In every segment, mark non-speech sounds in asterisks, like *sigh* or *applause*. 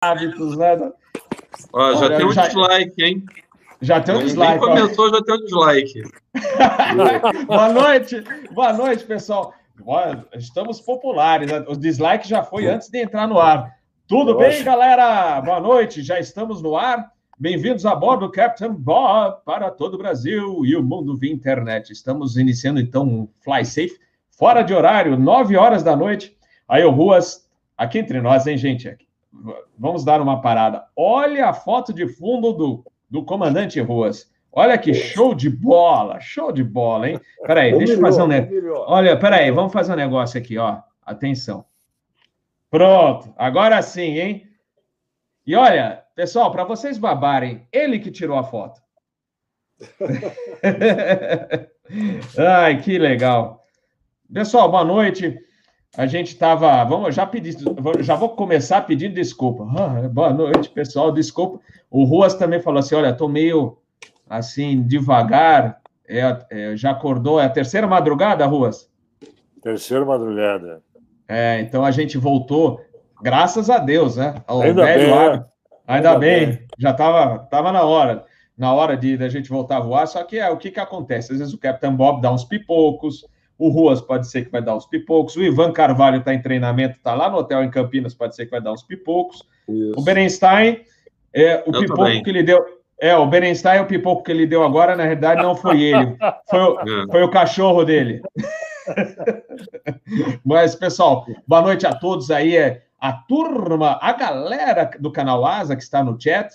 hábitos, né? Ó, já Olha, tem um já... dislike, hein? Já tem um dislike. Nem começou, já tem um dislike. *laughs* boa noite, boa noite, pessoal. Estamos populares. Né? O dislike já foi antes de entrar no ar. Tudo bem, galera? Boa noite, já estamos no ar. Bem-vindos a bordo do Captain Bob para todo o Brasil e o mundo via internet. Estamos iniciando então um Fly Safe, fora de horário, 9 horas da noite. Aí, o Ruas, aqui entre nós, hein, gente? Vamos dar uma parada. Olha a foto de fundo do, do comandante Ruas. Olha que show de bola, show de bola, hein? Peraí, deixa eu fazer um negócio. Olha, peraí, vamos fazer um negócio aqui, ó. Atenção. Pronto, agora sim, hein? E olha, pessoal, para vocês babarem, ele que tirou a foto. *laughs* *laughs* Ai, que legal. Pessoal, boa noite. A gente estava. Vamos já pedir. Já vou começar pedindo desculpa. Ah, boa noite, pessoal. Desculpa. O Ruas também falou assim: olha, estou meio assim, devagar. É, é, já acordou? É a terceira madrugada, Ruas? Terceira madrugada. É, então a gente voltou, graças a Deus, né? Ao Ainda velho bem, Ainda, Ainda bem. bem. já estava tava na hora, na hora de da gente voltar a voar, só que é o que, que acontece? Às vezes o Capitão Bob dá uns pipocos, o Ruas pode ser que vai dar uns pipocos, o Ivan Carvalho está em treinamento, está lá no hotel em Campinas, pode ser que vai dar uns pipocos. Isso. O Berenstein, é, o Eu pipoco também. que ele deu. É, o Berenstein, o pipoco que ele deu agora, na realidade, não foi ele, foi o, é. foi o cachorro dele. *laughs* Mas, pessoal, boa noite a todos aí. É a turma, a galera do canal Asa que está no chat,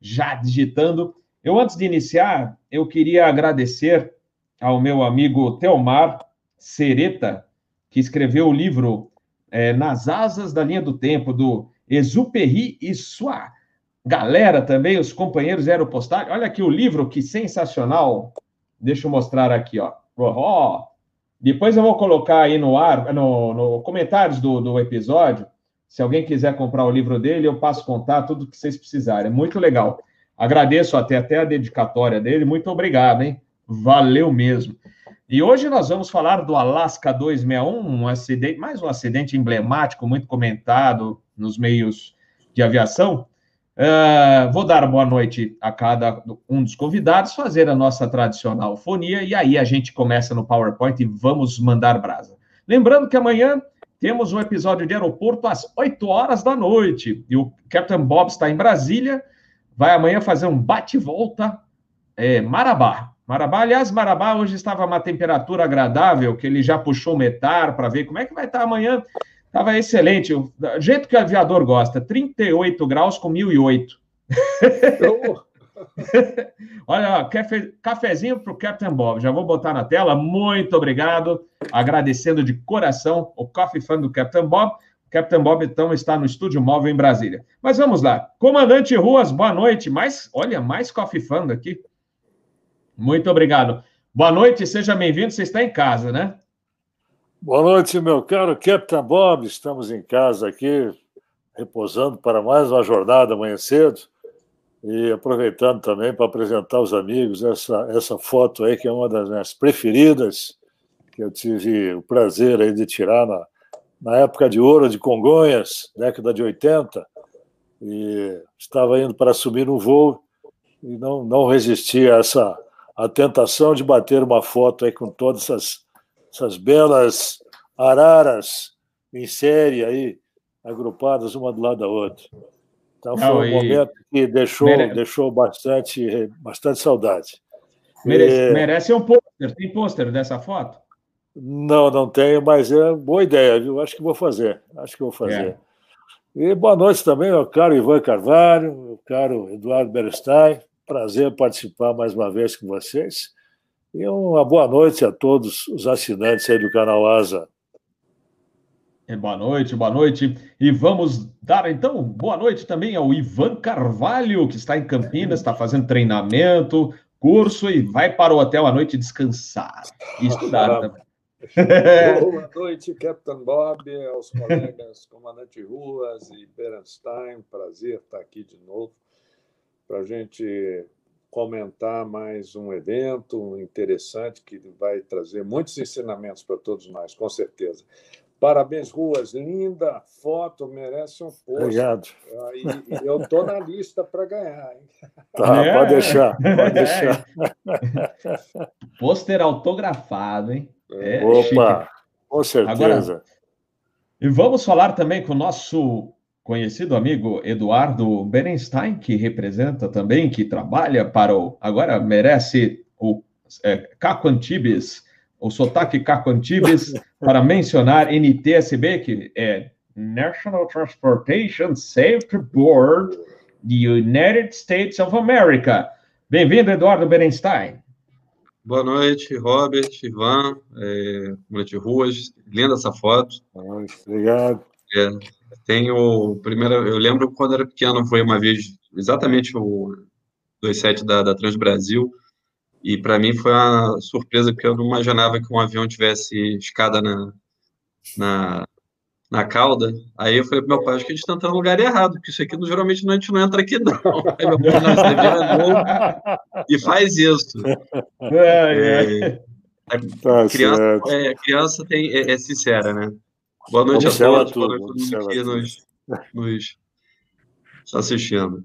já digitando. Eu, antes de iniciar, eu queria agradecer ao meu amigo Teomar Sereta, que escreveu o livro é, Nas Asas da Linha do Tempo, do Exuperi e sua galera também, os companheiros aeropostais. Olha aqui o livro, que sensacional. Deixa eu mostrar aqui, ó. Oh, depois eu vou colocar aí no ar, no, no comentários do, do episódio. Se alguém quiser comprar o livro dele, eu passo contar tudo que vocês precisarem. É muito legal. Agradeço até, até a dedicatória dele. Muito obrigado, hein? Valeu mesmo. E hoje nós vamos falar do Alaska 261, um acidente, mais um acidente emblemático, muito comentado nos meios de aviação. Uh, vou dar boa noite a cada um dos convidados, fazer a nossa tradicional fonia e aí a gente começa no PowerPoint e vamos mandar brasa. Lembrando que amanhã temos um episódio de aeroporto às 8 horas da noite e o Captain Bob está em Brasília, vai amanhã fazer um bate-volta é, Marabá. Marabá, aliás, Marabá hoje estava uma temperatura agradável, que ele já puxou o metar para ver como é que vai estar amanhã. Estava excelente, o jeito que o aviador gosta, 38 graus com 1008. *laughs* Olha, cafe, cafezinho para o Captain Bob, já vou botar na tela. Muito obrigado, agradecendo de coração o Coffee Fan do Captain Bob. Captain Bob, então, está no estúdio móvel em Brasília. Mas vamos lá. Comandante Ruas, boa noite. Mais, olha, mais Coffee Fan aqui. Muito obrigado. Boa noite, seja bem-vindo. Você está em casa, né? Boa noite, meu caro Captain Bob. Estamos em casa aqui, repousando para mais uma jornada amanhã cedo e aproveitando também para apresentar aos amigos essa, essa foto aí, que é uma das minhas preferidas, que eu tive o prazer aí de tirar na, na época de ouro de Congonhas, década de 80, e estava indo para assumir um voo e não, não resisti a essa a tentação de bater uma foto aí com todas essas essas belas araras em série aí, agrupadas uma do lado da outra. Então foi não, um momento que deixou, deixou bastante, bastante saudade. Merece, e... merece um pôster. Tem pôster dessa foto? Não, não tenho, mas é boa ideia, viu? Acho que vou fazer. Acho que vou fazer. É. E boa noite também, meu caro Ivan Carvalho, meu caro Eduardo Berenstein. Prazer participar mais uma vez com vocês. E uma boa noite a todos os assinantes aí do canal Asa. É, boa noite, boa noite. E vamos dar então boa noite também ao Ivan Carvalho, que está em Campinas, está fazendo treinamento, curso e vai para o hotel à noite descansar e estudar também. Boa noite, Capitão Bob, aos colegas Comandante Ruas e Berenstein. Prazer estar aqui de novo para a gente comentar mais um evento interessante que vai trazer muitos ensinamentos para todos nós, com certeza. Parabéns, Ruas. Linda foto, merece um post. Obrigado. E, eu estou na lista para ganhar. Hein? Tá, é. pode deixar, pode *laughs* deixar. Pôster autografado, hein? É Opa, chique. com certeza. Agora, e vamos falar também com o nosso conhecido amigo Eduardo Berenstein, que representa também, que trabalha para o. Agora merece o é, Caco Antibes o sotaque Caco Antibes, *laughs* para mencionar NTSB, que é National Transportation Safety Board the United States of America. Bem-vindo, Eduardo Berenstein. Boa noite, Robert, Ivan, é, noite, Ruas. Linda essa foto. Obrigado. É, tenho, primeiro, eu lembro quando era pequeno, foi uma vez, exatamente o 27 da, da Trans Brasil, e para mim foi uma surpresa, porque eu não imaginava que um avião tivesse escada na, na, na cauda. Aí eu falei pro meu pai, acho que a gente está entrando no lugar errado, porque isso aqui geralmente não, a gente não entra aqui, não. *laughs* Aí meu pai, não, é novo e faz isso. É, é. A tá criança, é, criança tem, é, é, sincera, né? Boa noite a todos, boa noite a todo mundo que nos, nos assistindo.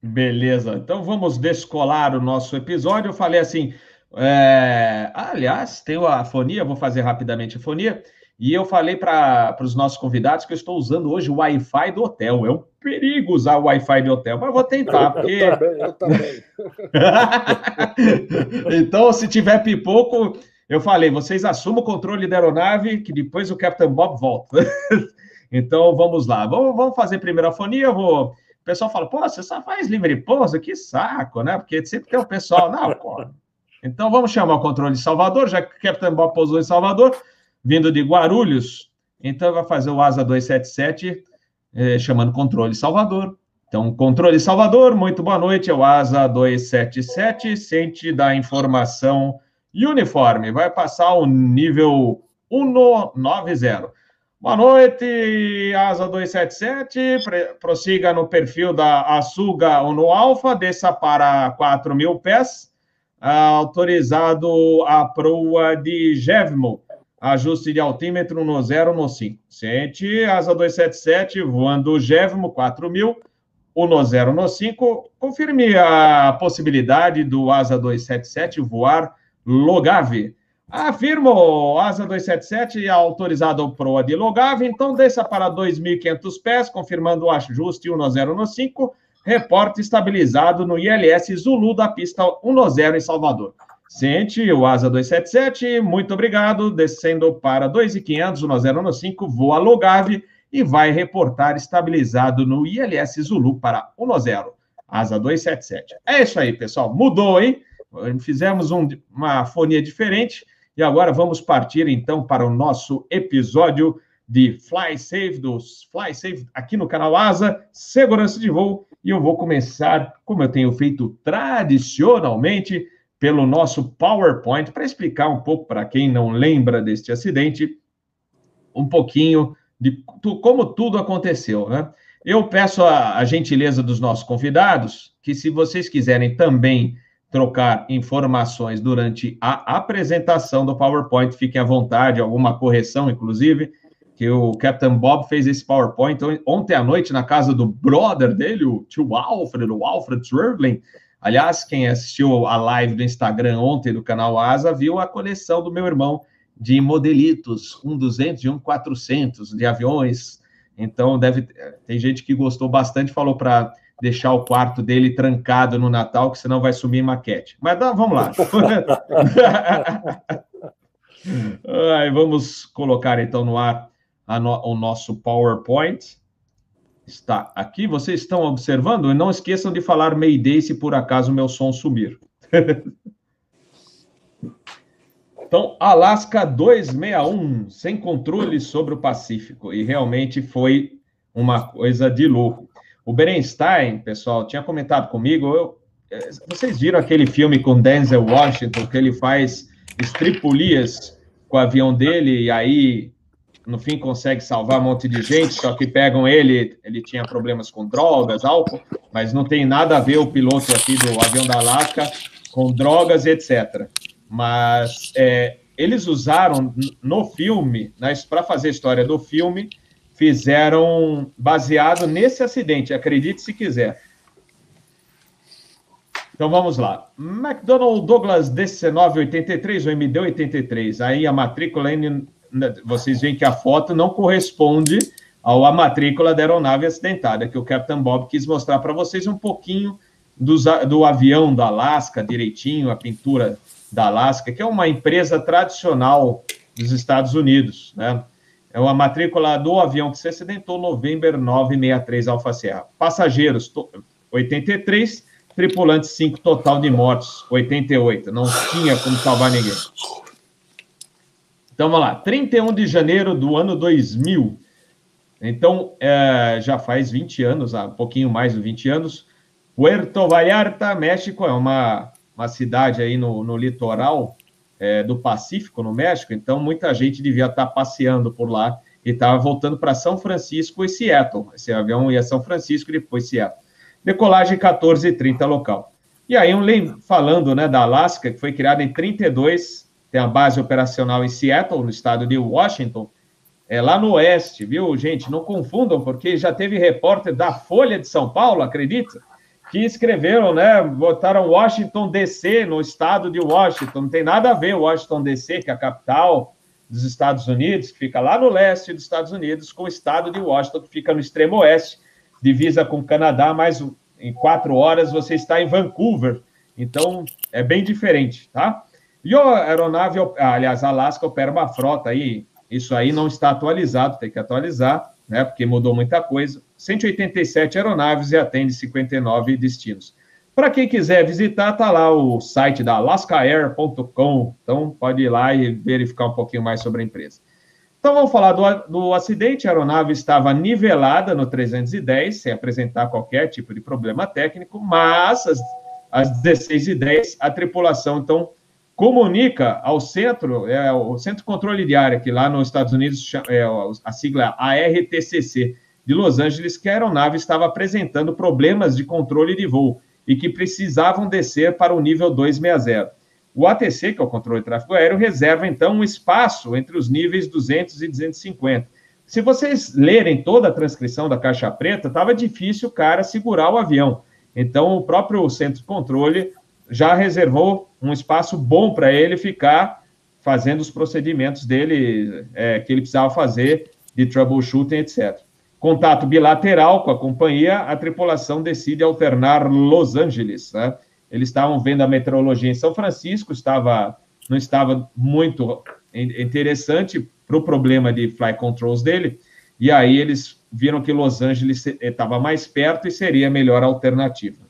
Beleza, então vamos descolar o nosso episódio. Eu falei assim, é... aliás, tem a fonia, vou fazer rapidamente a fonia. E eu falei para os nossos convidados que eu estou usando hoje o Wi-Fi do hotel. É um perigo usar o Wi-Fi do hotel, mas vou tentar. Porque... Eu também, eu também. *laughs* então, se tiver pipoco, eu falei, vocês assumam o controle da aeronave, que depois o Captain Bob volta. *laughs* então, vamos lá. Vamos, vamos fazer primeiro a fonia, vou o pessoal fala, pô, você só faz livre pouso? Que saco, né? Porque sempre tem o pessoal, não, pô. Então vamos chamar o controle de Salvador, já que o Capitão Bob pousou em Salvador, vindo de Guarulhos, então vai fazer o ASA 277, eh, chamando controle Salvador. Então, controle Salvador, muito boa noite, é o ASA 277, sente da informação uniforme, vai passar o nível 190. Boa noite, Asa 277. Prossiga no perfil da Açuga ou no Alfa, desça para 4 mil pés. autorizado a proa de Gevmo. Ajuste de altímetro no 0 no 5. Sente, Asa 277, voando Gevmo 4 mil. O no 0 no 5. Confirme a possibilidade do Asa 277 voar Logave. Afirmo, asa 277 autorizado o PROA de Logave, então desça para 2.500 pés, confirmando o ajuste 1 no 5, reporte estabilizado no ILS Zulu da pista 1 em Salvador. Sente o asa 277, muito obrigado, descendo para 2.500, 1 no 5, voa Logave e vai reportar estabilizado no ILS Zulu para 1 asa 277. É isso aí, pessoal, mudou, hein? Fizemos um, uma fonia diferente, e agora vamos partir então para o nosso episódio de Fly Safe, dos Fly Safe aqui no canal Asa, segurança de voo. E eu vou começar, como eu tenho feito tradicionalmente, pelo nosso PowerPoint, para explicar um pouco para quem não lembra deste acidente, um pouquinho de como tudo aconteceu, né? Eu peço a, a gentileza dos nossos convidados que, se vocês quiserem também trocar informações durante a apresentação do PowerPoint, fiquem à vontade, alguma correção, inclusive, que o Captain Bob fez esse PowerPoint ontem à noite na casa do brother dele, o tio Alfred, o Alfred Swervling. Aliás, quem assistiu a live do Instagram ontem do canal Asa viu a coleção do meu irmão de modelitos, um 200 e um 400 de aviões. Então, deve tem gente que gostou bastante, falou para deixar o quarto dele trancado no Natal, que senão vai sumir maquete. Mas dá, vamos lá. *laughs* Ai, vamos colocar então no ar no, o nosso PowerPoint. Está aqui. Vocês estão observando? E não esqueçam de falar Mayday se por acaso meu som sumir. *laughs* Então, Alaska 261, sem controle sobre o Pacífico. E realmente foi uma coisa de louco. O Berenstein, pessoal, tinha comentado comigo, eu, eh, vocês viram aquele filme com Denzel Washington, que ele faz estripulias com o avião dele, e aí, no fim, consegue salvar um monte de gente, só que pegam ele, ele tinha problemas com drogas, álcool, mas não tem nada a ver o piloto aqui do avião da Alaska com drogas, etc. Mas é, eles usaram no filme, né, para fazer a história do filme, fizeram baseado nesse acidente, acredite se quiser. Então vamos lá. McDonnell Douglas DC983 ou MD83. Aí a matrícula, vocês veem que a foto não corresponde à matrícula da aeronave acidentada, que o Captain Bob quis mostrar para vocês um pouquinho do, do avião da Alaska, direitinho, a pintura da Alaska, que é uma empresa tradicional dos Estados Unidos, né? É uma matrícula do avião que se acidentou, November 963 Alfa Sierra. Passageiros, 83, tripulantes, 5, total de mortos, 88. Não tinha como salvar ninguém. Então, vamos lá. 31 de janeiro do ano 2000. Então, é, já faz 20 anos, um pouquinho mais de 20 anos. Puerto Vallarta, México, é uma, uma cidade aí no, no litoral é, do Pacífico, no México. Então, muita gente devia estar passeando por lá e estava voltando para São Francisco e Seattle. Esse avião ia São Francisco e depois Seattle. Decolagem 14h30 local. E aí, um, falando né, da Alaska, que foi criada em 32, tem a base operacional em Seattle, no estado de Washington, é lá no oeste, viu, gente? Não confundam, porque já teve repórter da Folha de São Paulo, acredita? Que escreveram, né? Botaram Washington DC no estado de Washington. Não tem nada a ver Washington DC, que é a capital dos Estados Unidos, que fica lá no leste dos Estados Unidos, com o estado de Washington, que fica no extremo oeste divisa com o Canadá, mas em quatro horas você está em Vancouver. Então, é bem diferente, tá? E a aeronave, aliás, Alaska opera uma frota aí, isso aí não está atualizado, tem que atualizar, né? Porque mudou muita coisa. 187 aeronaves e atende 59 destinos. Para quem quiser visitar, tá lá o site da alaskaair.com. Então, pode ir lá e verificar um pouquinho mais sobre a empresa. Então vamos falar do, do acidente. A aeronave estava nivelada no 310, sem apresentar qualquer tipo de problema técnico, mas às, às 16h10 a tripulação então comunica ao centro, é, o Centro de Controle de Área, que lá nos Estados Unidos é a sigla ARTCC de Los Angeles, que a aeronave estava apresentando problemas de controle de voo e que precisavam descer para o nível 260. O ATC, que é o controle de tráfego aéreo, reserva então um espaço entre os níveis 200 e 250. Se vocês lerem toda a transcrição da caixa preta, estava difícil o cara segurar o avião. Então, o próprio centro de controle já reservou um espaço bom para ele ficar fazendo os procedimentos dele é, que ele precisava fazer de troubleshooting, etc. Contato bilateral com a companhia, a tripulação decide alternar Los Angeles. Né? Eles estavam vendo a meteorologia em São Francisco, estava não estava muito interessante para o problema de fly controls dele, e aí eles viram que Los Angeles estava mais perto e seria a melhor alternativa.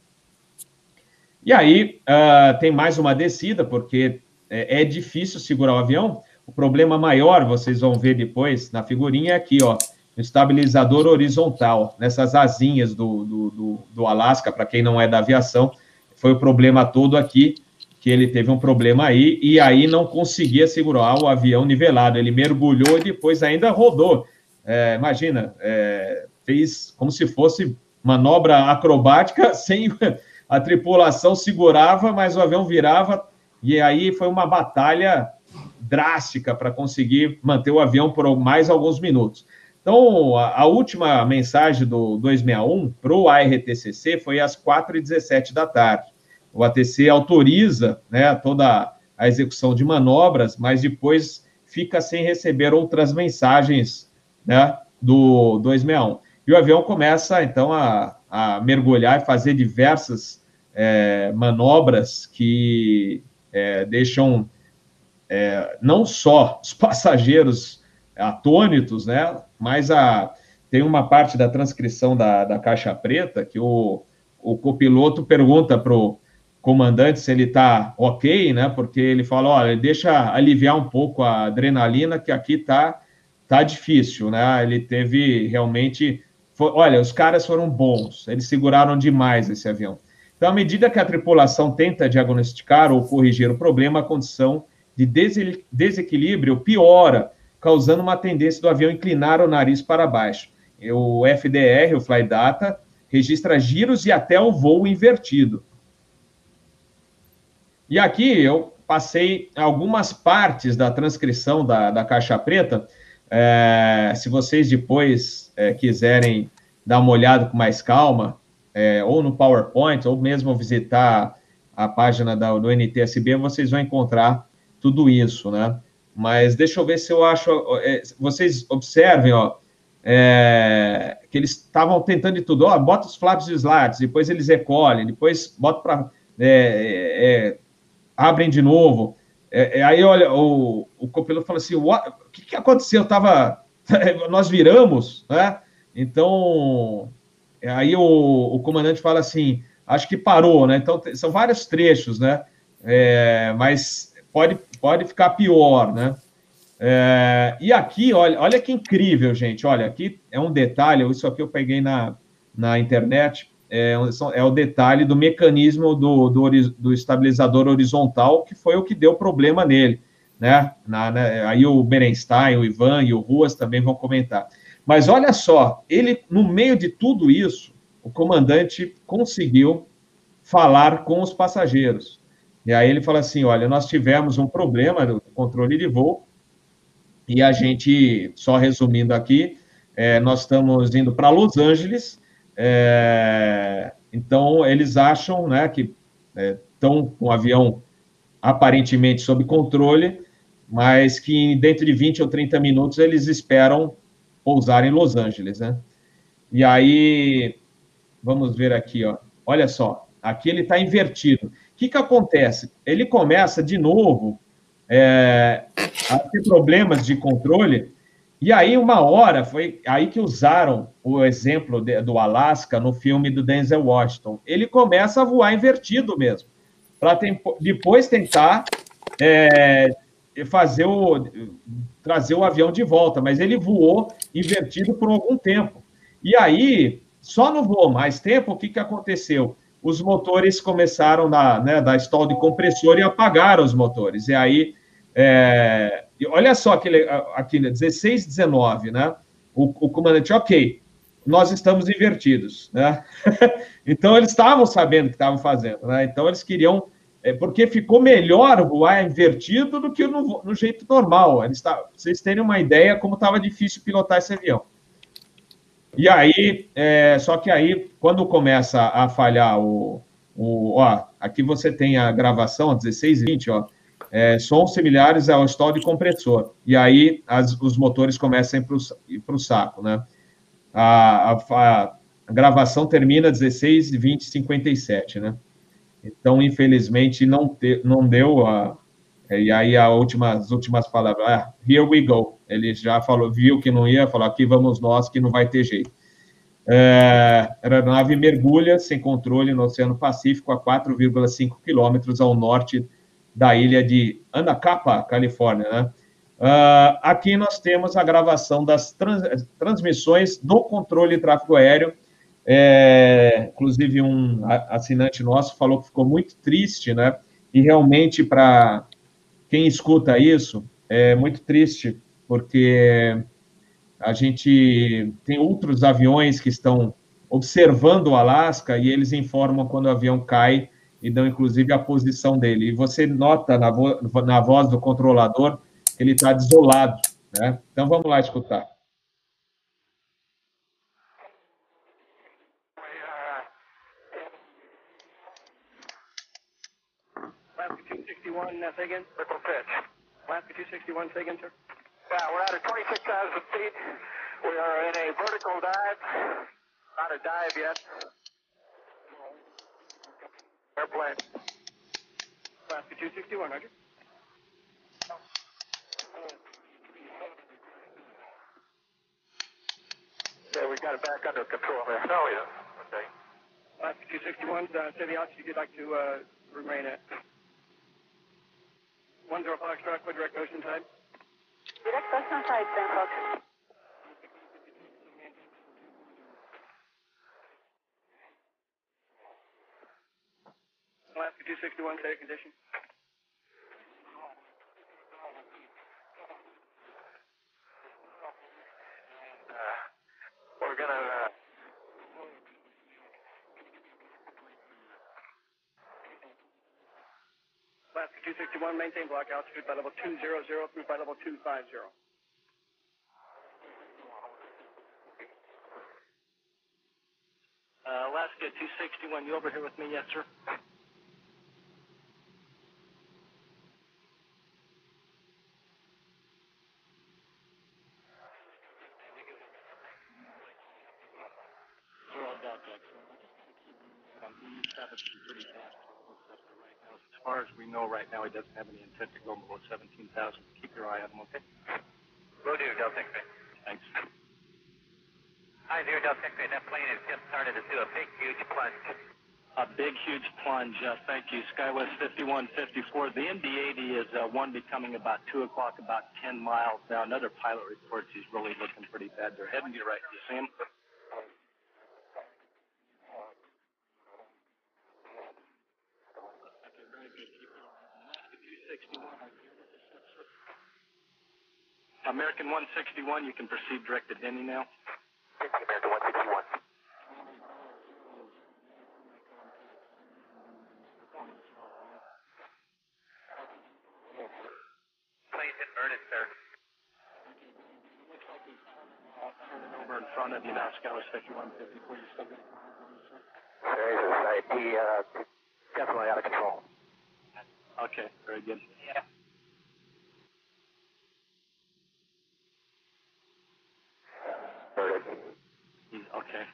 E aí uh, tem mais uma descida, porque é, é, difícil segurar o avião. O problema maior, vocês vão ver depois na figurinha, é aqui, ó, o estabilizador horizontal, nessas asinhas do, do, do, do Alasca, para quem não é da aviação, foi o problema todo aqui, que ele teve um problema aí, e aí não conseguia segurar o avião nivelado. Ele mergulhou e depois ainda rodou. É, imagina, é, fez como se fosse manobra acrobática, *laughs* sem a tripulação segurava, mas o avião virava, e aí foi uma batalha drástica para conseguir manter o avião por mais alguns minutos. Então, a, a última mensagem do 261 para o ARTCC foi às 4h17 da tarde. O ATC autoriza né, toda a execução de manobras, mas depois fica sem receber outras mensagens né, do 261. E o avião começa, então, a, a mergulhar e fazer diversas é, manobras que é, deixam é, não só *laughs* os passageiros atônitos, né, mas a, tem uma parte da transcrição da, da caixa preta que o, o copiloto pergunta para o comandante se ele está ok, né? Porque ele fala, olha, deixa aliviar um pouco a adrenalina, que aqui tá, tá difícil, né? Ele teve realmente... Olha, os caras foram bons, eles seguraram demais esse avião. Então, à medida que a tripulação tenta diagnosticar ou corrigir o problema, a condição de desequilíbrio piora, causando uma tendência do avião inclinar o nariz para baixo. O FDR, o Fly Data, registra giros e até o voo invertido. E aqui eu passei algumas partes da transcrição da, da Caixa Preta. É, se vocês depois é, quiserem dar uma olhada com mais calma, é, ou no PowerPoint, ou mesmo visitar a página da, do NTSB, vocês vão encontrar tudo isso, né? Mas deixa eu ver se eu acho. É, vocês observem, ó, é, que eles estavam tentando de tudo. Ó, bota os flaps de slides, depois eles recolhem, depois bota para. É, abrem de novo. É, é, aí, olha, o, o copiloto fala assim: o que, que aconteceu? Eu tava, *laughs* nós viramos, né? Então, aí o, o comandante fala assim: acho que parou, né? Então, são vários trechos, né? É, mas pode, pode ficar pior, né? É, e aqui, olha, olha que incrível, gente. Olha, aqui é um detalhe, isso aqui eu peguei na, na internet, é, é o detalhe do mecanismo do, do, do, estabilizador horizontal, que foi o que deu problema nele. Né? Na, né? Aí o Berenstein, o Ivan e o Ruas também vão comentar. Mas olha só, ele, no meio de tudo isso, o comandante conseguiu falar com os passageiros. E aí ele fala assim: olha, nós tivemos um problema no controle de voo, e a gente, só resumindo aqui, é, nós estamos indo para Los Angeles, é, então eles acham né, que estão é, com o avião aparentemente sob controle, mas que dentro de 20 ou 30 minutos eles esperam pousar em Los Angeles, né? E aí, vamos ver aqui, ó. Olha só, aqui ele está invertido. O que, que acontece? Ele começa de novo é, a ter problemas de controle. E aí, uma hora, foi aí que usaram o exemplo de, do Alasca no filme do Denzel Washington. Ele começa a voar invertido mesmo, para depois tentar é, fazer o trazer o avião de volta, mas ele voou invertido por algum tempo. E aí, só não voou mais tempo, o que, que aconteceu? Os motores começaram na, né, da stall de compressor e apagaram os motores. E aí é, olha só aquele, aqui, 16, 19, né? O, o comandante, ok, nós estamos invertidos, né? *laughs* então eles estavam sabendo o que estavam fazendo, né? Então eles queriam, é, porque ficou melhor voar invertido do que no, no jeito normal. Eles tá, vocês terem uma ideia como estava difícil pilotar esse avião. E aí, é, só que aí, quando começa a falhar o, o ó, aqui você tem a gravação, 16 e 20, ó, é, sons similares ao stall de compressor. E aí as, os motores começam a ir para o saco, né? A, a, a, gravação termina 16, 20, 57, né? Então, infelizmente, não, te, não deu a. E aí a última, as últimas palavras, ah, here we go. Ele já falou, viu que não ia, falou, aqui vamos nós, que não vai ter jeito. É, a aeronave mergulha sem controle no Oceano Pacífico a 4,5 quilômetros ao norte da ilha de Anacapa, Califórnia, né? Uh, aqui nós temos a gravação das trans, transmissões do controle de tráfego aéreo. É, inclusive, um assinante nosso falou que ficou muito triste, né? E realmente, para quem escuta isso, é muito triste, porque a gente tem outros aviões que estão observando o Alasca e eles informam quando o avião cai e dão inclusive a posição dele. E você nota na, vo na voz do controlador que ele está desolado. Né? Então vamos lá escutar. Alaska 261, say again, sir. Yeah, we're at a 26,000 feet. We are in a vertical dive. Not a dive yet. Airplane. Alaska 261, Roger. Yeah, we got it back under control there. Oh, yeah. Okay. Alaska 261, uh, say the altitude you'd like to uh, remain at. 10 Foxtrot, what direct ocean side? Direct ocean side, 10 Fox. Alaska 261, state condition. Uh, we're gonna. Uh, Alaska Alaska 261, maintain block altitude by level 200 through by level 250. Uh, Alaska 261, you over here with me? Yes, sir. As far as we know right now, he doesn't have any intent to go below 17,000. Keep your eye on them, okay? Will do, Delta X-ray. Thanks. Hi, Zero Delta X-ray. That plane has just started to do a big, huge plunge. A big, huge plunge. Uh, thank you. Skywest 5154. The MD-80 is uh, one becoming about 2 o'clock, about 10 miles now. Another pilot reports he's really looking pretty bad. They're heading to your right. You see him? American 161, you can proceed direct to Denny now. American 161. Plane's inverted, sir. Over in front of you now, Skywest 5154. You still good? There's a site. He, uh, definitely out of control. Okay, very good. Yeah. Inverted. He's okay.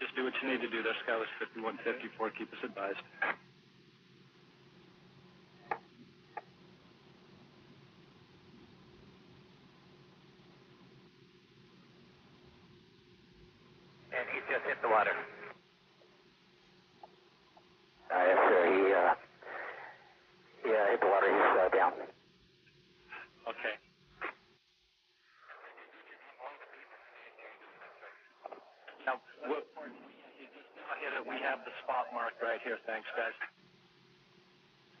Just do what you need to do there, Skywest 5154. Keep us advised. And he's just hit the water. Uh, yes, sir. He, uh, he uh, hit the water. He's uh, down. Okay. Now, what, we have the spot marked right here. Thanks, guys.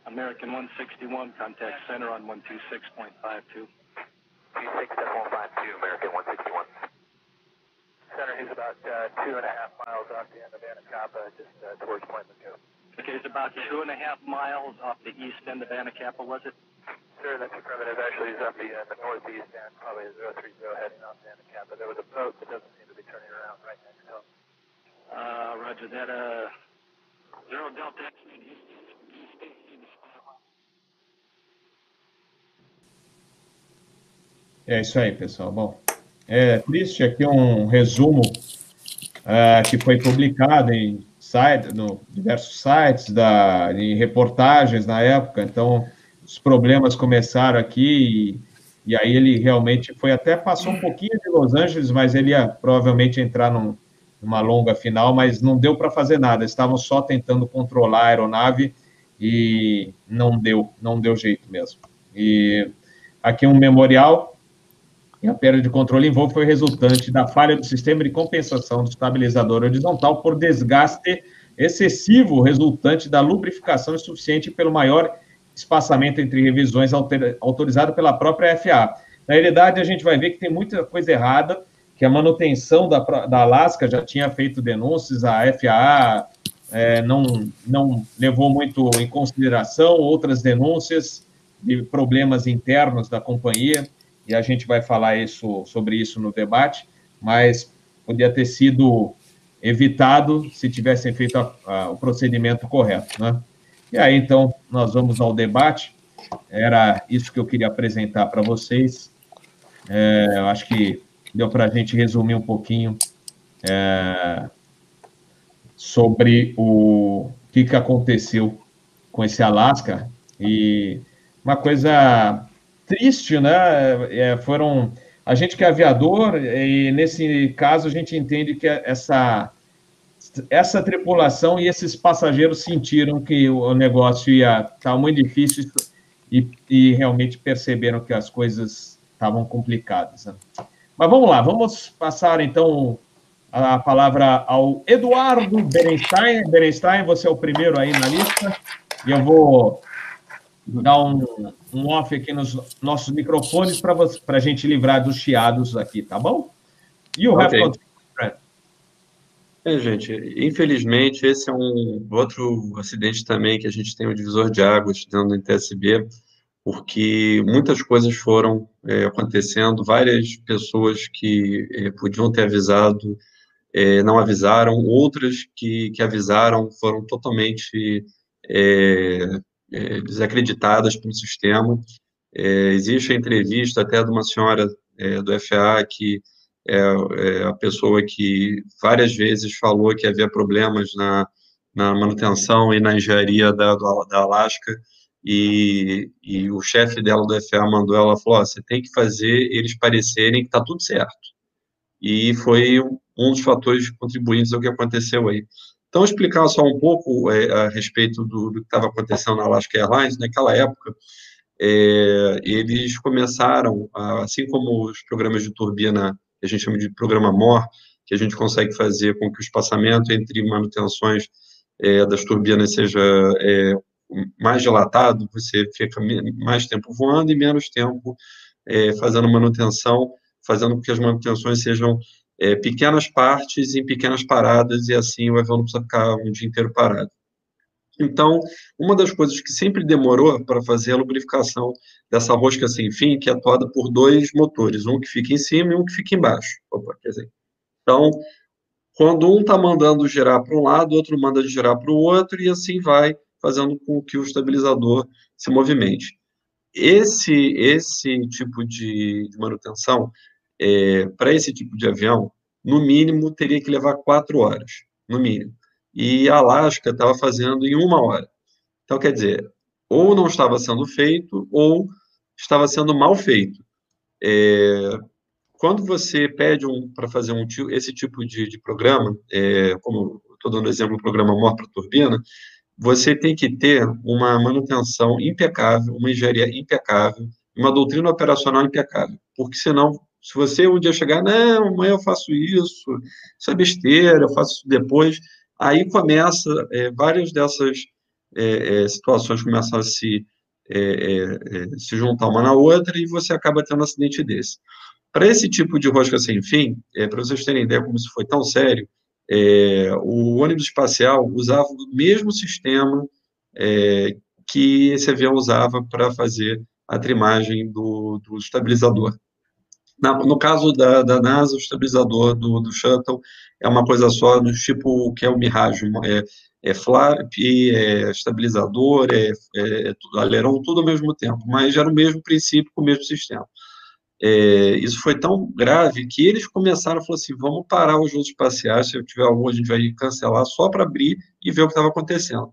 American 161, contact center on 126.52. 26.152, American 161. Center, he's about uh, two and a half miles off the end of Anacapa, just uh, towards Point Lacoo. Okay, it's about two and a half miles off the east end of Anacapa, was it? Sir, that's affirmative. Actually, he's up the, uh, the northeast end, probably 030 heading off to Anacapa. There was a boat that doesn't seem to be turning around right next to him. Uh, roger that. Uh, zero Delta X. É isso aí, pessoal. Bom, é triste aqui um resumo é, que foi publicado em site, no diversos sites, da, em reportagens na época. Então, os problemas começaram aqui e, e aí ele realmente foi até passou um pouquinho de Los Angeles, mas ele ia provavelmente entrar num, numa longa final, mas não deu para fazer nada. Estavam só tentando controlar a aeronave e não deu, não deu jeito mesmo. E aqui um memorial e a perda de controle em voo foi resultante da falha do sistema de compensação do estabilizador horizontal por desgaste excessivo resultante da lubrificação insuficiente pelo maior espaçamento entre revisões autorizado pela própria FAA. Na realidade, a gente vai ver que tem muita coisa errada, que a manutenção da, da Alaska já tinha feito denúncias, a FAA é, não, não levou muito em consideração outras denúncias de problemas internos da companhia e a gente vai falar isso, sobre isso no debate, mas podia ter sido evitado se tivessem feito a, a, o procedimento correto, né? E aí, então, nós vamos ao debate. Era isso que eu queria apresentar para vocês. É, eu acho que deu para a gente resumir um pouquinho é, sobre o que, que aconteceu com esse Alasca. E uma coisa triste, né? É, foram a gente que é aviador e nesse caso a gente entende que essa essa tripulação e esses passageiros sentiram que o negócio ia estar tá muito difícil e, e, realmente perceberam que as coisas estavam complicadas. Né? Mas vamos lá, vamos passar então a palavra ao Eduardo Berenstein. Berenstein, você é o primeiro aí na lista e eu vou dar um, um off aqui nos nossos microfones para a gente livrar dos chiados aqui, tá bom? E o okay. É, gente, infelizmente esse é um outro acidente também que a gente tem o um divisor de águas dentro do NTSB, porque muitas coisas foram é, acontecendo, várias pessoas que é, podiam ter avisado é, não avisaram, outras que, que avisaram foram totalmente é, é, desacreditadas pelo sistema. É, existe a entrevista até de uma senhora do FA que é, a pessoa que várias vezes falou que havia problemas na, na manutenção e na engenharia da, da Alaska, e, e o chefe dela do FA mandou ela, falou, oh, você tem que fazer eles parecerem que está tudo certo. E foi um dos fatores contribuintes ao que aconteceu aí. Então, explicar só um pouco é, a respeito do, do que estava acontecendo na Alaska Airlines, naquela época, é, eles começaram, assim como os programas de turbina, que a gente chama de programa MOR, que a gente consegue fazer com que o espaçamento entre manutenções é, das turbinas seja é, mais dilatado, você fica mais tempo voando e menos tempo é, fazendo manutenção, fazendo com que as manutenções sejam é, pequenas partes em pequenas paradas, e assim o avião não precisa ficar um dia inteiro parado. Então, uma das coisas que sempre demorou para fazer a lubrificação dessa rosca sem fim, que é atuada por dois motores, um que fica em cima e um que fica embaixo. Opa. Então, quando um está mandando girar para um lado, o outro manda girar para o outro, e assim vai, fazendo com que o estabilizador se movimente. Esse, esse tipo de, de manutenção é, para esse tipo de avião, no mínimo, teria que levar quatro horas, no mínimo. E a Alaska estava fazendo em uma hora. Então, quer dizer, ou não estava sendo feito, ou estava sendo mal feito. É, quando você pede um, para fazer um, esse tipo de, de programa, é, como estou dando exemplo do programa para turbina, você tem que ter uma manutenção impecável, uma engenharia impecável, uma doutrina operacional impecável, porque senão se você um dia chegar, não, amanhã eu faço isso, isso é besteira, eu faço isso depois, aí começa, é, várias dessas é, é, situações começam a se, é, é, é, se juntar uma na outra e você acaba tendo um acidente desse. Para esse tipo de rosca sem fim, para vocês terem ideia como isso foi tão sério, o ônibus espacial usava o mesmo sistema que esse avião usava para fazer a trimagem do, do estabilizador. Na, no caso da, da, NASA, o estabilizador do, do shuttle é uma coisa só, do tipo que é o Mirage, é, é flap, é estabilizador, é, é, é alerão, tudo ao mesmo tempo, mas era o mesmo princípio o mesmo sistema. É, isso foi tão grave que eles começaram a falar assim: vamos parar os voos espaciais, se tiver algum, a gente vai cancelar só para abrir e ver o que estava acontecendo.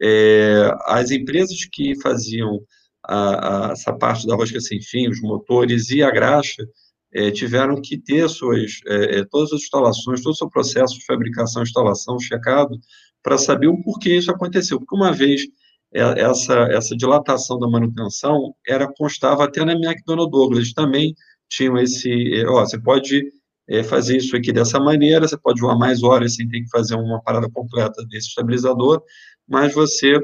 É, as empresas que faziam a, a, essa parte da rosca sem fim, os motores e a graxa, é, tiveram que ter suas, é, é todas as instalações, todo o seu processo de fabricação, instalação, checado, para saber o porquê isso aconteceu. Porque uma vez essa, essa dilatação da manutenção era constava até na McDonnell Douglas, também tinham esse, é, ó, você pode é, fazer isso aqui dessa maneira, você pode voar mais horas sem ter que fazer uma parada completa desse estabilizador, mas você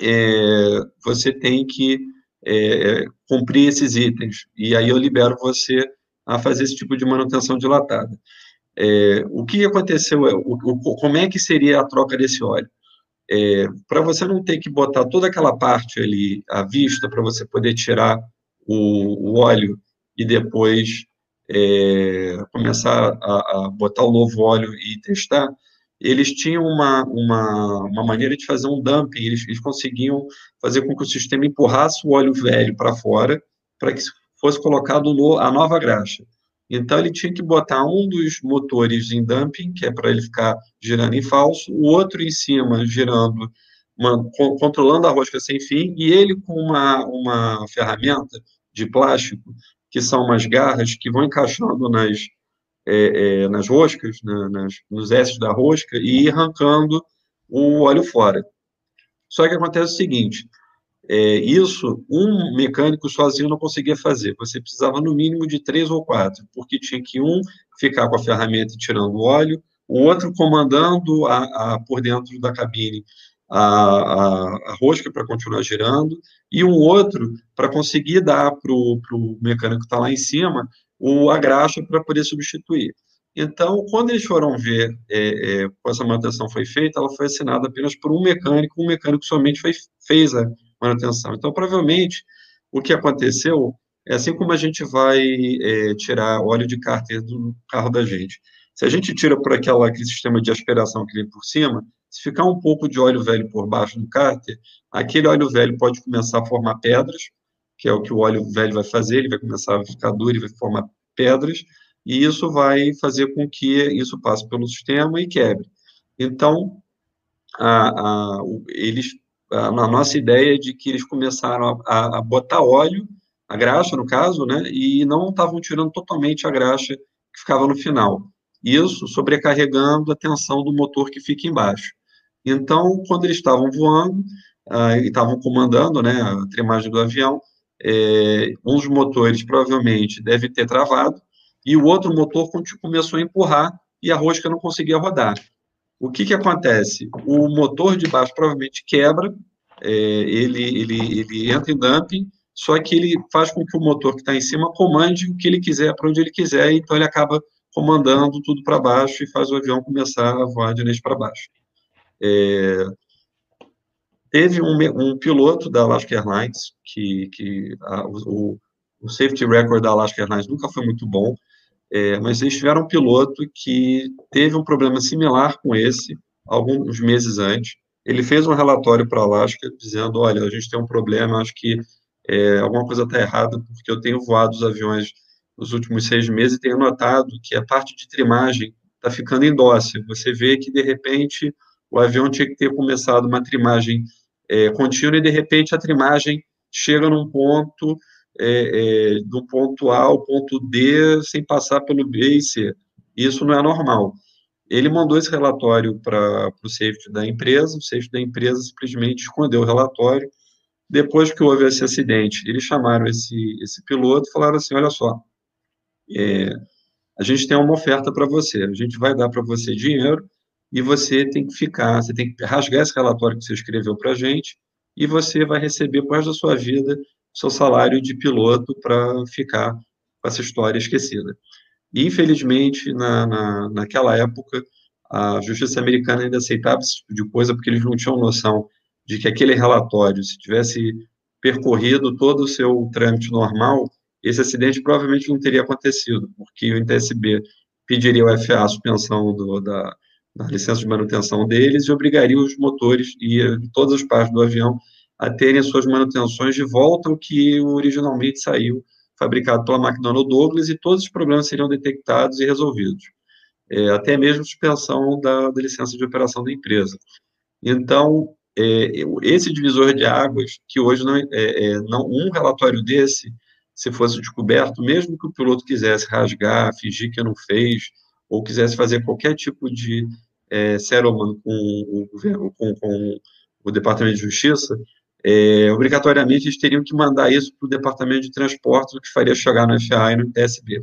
é, você tem que é, cumprir esses itens, e aí eu libero você a fazer esse tipo de manutenção dilatada. O que aconteceu, é, o, o, como é que seria a troca desse óleo? É, para você não ter que botar toda aquela parte ali à vista, para você poder tirar o, o óleo e depois é, começar a, a, botar o novo óleo e testar, eles tinham uma, uma, uma maneira de fazer um dumping, eles, eles conseguiam fazer com que o sistema empurrasse o óleo velho para fora, para que fosse colocado no, a nova graxa. Então, ele tinha que botar um dos motores em dumping, que é para ele ficar girando em falso, o outro em cima, girando, uma, controlando a rosca sem fim, e ele com uma, uma ferramenta de plástico, que são umas garras que vão encaixando nas, é, é, nas roscas, na, nas, nos S da rosca, e arrancando o óleo fora. Só que acontece o seguinte: é, isso um mecânico sozinho não conseguia fazer. Você precisava no mínimo de três ou quatro, porque tinha que um ficar com a ferramenta tirando o óleo, o outro comandando a, a por dentro da cabine a, a, a rosca para continuar girando, e um outro para conseguir dar para o mecânico que está lá em cima o, a graxa para poder substituir. Então, quando eles foram ver é, é, essa manutenção foi feita, ela foi assinada apenas por um mecânico, um mecânico somente foi, fez a manutenção. Então, provavelmente, o que aconteceu é assim como a gente vai é, tirar óleo de cárter do carro da gente. Se a gente tira por aquela, aquele sistema de aspiração que vem por cima, se ficar um pouco de óleo velho por baixo do cárter, aquele óleo velho pode começar a formar pedras, que é o que o óleo velho vai fazer, ele vai começar a ficar duro e vai formar pedras, e isso vai fazer com que isso passe pelo sistema e quebre. Então, a, a, eles, a, a, nossa ideia de que eles começaram a, botar óleo, a graxa, no caso, né, e não estavam tirando totalmente a graxa que ficava no final. Isso sobrecarregando a tensão do motor que fica embaixo. Então, quando eles estavam voando, uh, e estavam comandando né, a trimagem do avião, é, um dos motores provavelmente deve ter travado, e o outro motor começou a empurrar e a rosca não conseguia rodar. O que, que acontece? O motor de baixo provavelmente quebra, é, ele, ele, ele entra em dumping, só que ele faz com que o motor que está em cima comande o que ele quiser, para onde ele quiser, então ele acaba comandando tudo para baixo e faz o avião começar a voar de início para baixo. É, teve um, um, piloto da Alaska Airlines, que, que a, o, o, safety record da Alaska Airlines nunca foi muito bom, é, mas eles tiveram um piloto que teve um problema similar com esse, alguns meses antes. Ele fez um relatório para a Alaska dizendo: olha, a gente tem um problema, acho que é, alguma coisa está errada, porque eu tenho voado os aviões nos últimos seis meses e tenho notado que a parte de trimagem está ficando indócil. Você vê que, de repente, o avião tinha que ter começado uma trimagem é, contínua e, de repente, a trimagem chega num ponto, é, é, do ponto A ao ponto D, sem passar pelo B e C. Isso não é normal. Ele mandou esse relatório para o safety da empresa, o safety da empresa simplesmente escondeu o relatório. Depois que houve esse acidente, eles chamaram esse, esse piloto e falaram assim: olha só, é, a gente tem uma oferta para você, a gente vai dar para você dinheiro e você tem que ficar, você tem que rasgar esse relatório que você escreveu para a gente e você vai receber por da sua vida seu salário de piloto para ficar com essa história esquecida. E, infelizmente, na, na, naquela época, a justiça americana ainda aceitava esse tipo de coisa porque eles não tinham noção de que aquele relatório, se tivesse percorrido todo o seu trâmite normal, esse acidente provavelmente não teria acontecido, porque o NTSB pediria ao FAA a suspensão do, da, da licença de manutenção deles e obrigaria os motores e todas as partes do avião a terem suas manutenções de volta ao que originalmente saiu fabricado pela McDonnell Douglas e todos os problemas seriam detectados e resolvidos, é, até mesmo suspensão da, da, licença de operação da empresa. Então, é, esse divisor de águas, que hoje não, é, é, não um relatório desse, se fosse descoberto, mesmo que o piloto quisesse rasgar, fingir que não fez, ou quisesse fazer qualquer tipo de é, settlement com com, com o Departamento de Justiça, é, obrigatoriamente eles teriam que mandar isso para o Departamento de Transportes, o que faria chegar no FAA e no TSB.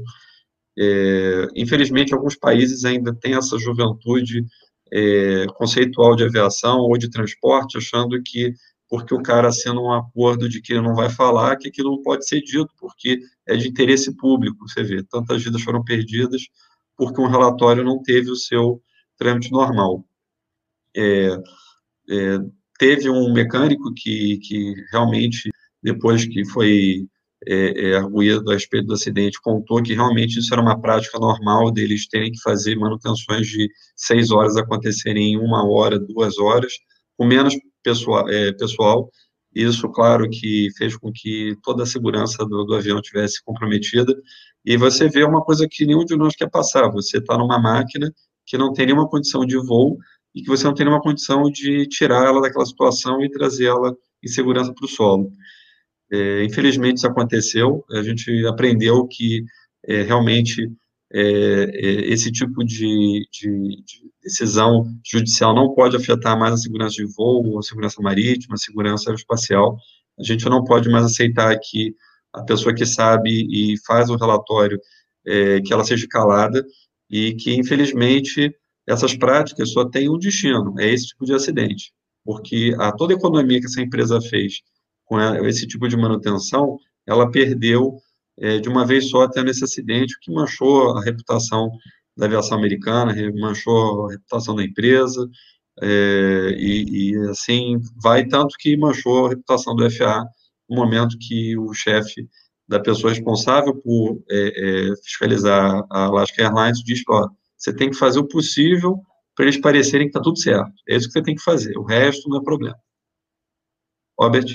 É, infelizmente, alguns países ainda têm essa juventude é, conceitual de aviação ou de transporte, achando que porque o cara assina um acordo de que ele não vai falar, que aquilo não pode ser dito, porque é de interesse público, você vê, tantas vidas foram perdidas porque um relatório não teve o seu trâmite normal. É, é, teve um mecânico que, que realmente, depois que foi é, é, arguído a respeito do acidente, contou que realmente isso era uma prática normal deles terem que fazer manutenções de seis horas acontecerem em uma hora, duas horas, com menos pessoal, é, pessoal. Isso, claro, que fez com que toda a segurança do, do avião tivesse comprometida. E você vê uma coisa que nenhum de nós quer passar. Você está numa máquina que não tem nenhuma condição de voo e que você não tem nenhuma condição de tirar ela daquela situação e trazer ela em segurança para o solo. É, infelizmente isso aconteceu, a gente aprendeu que é, realmente é, é esse tipo de, de, de, decisão judicial não pode afetar mais a segurança de voo, a segurança marítima, a segurança aeroespacial. A gente não pode mais aceitar que a pessoa que sabe e faz o relatório, é, que ela seja calada, e que, infelizmente, essas práticas só têm um destino, é esse tipo de acidente, porque a toda a economia que essa empresa fez com esse tipo de manutenção, ela perdeu é, de uma vez só tendo esse acidente, que manchou a reputação da aviação americana, manchou a reputação da empresa, é, e, e, assim vai, tanto que manchou a reputação do FAA no momento que o chefe da pessoa responsável por é, é, fiscalizar a Alaska Airlines diz ó, você tem que fazer o possível para eles parecerem que está tudo certo. É isso que você tem que fazer, o resto não é problema. Robert?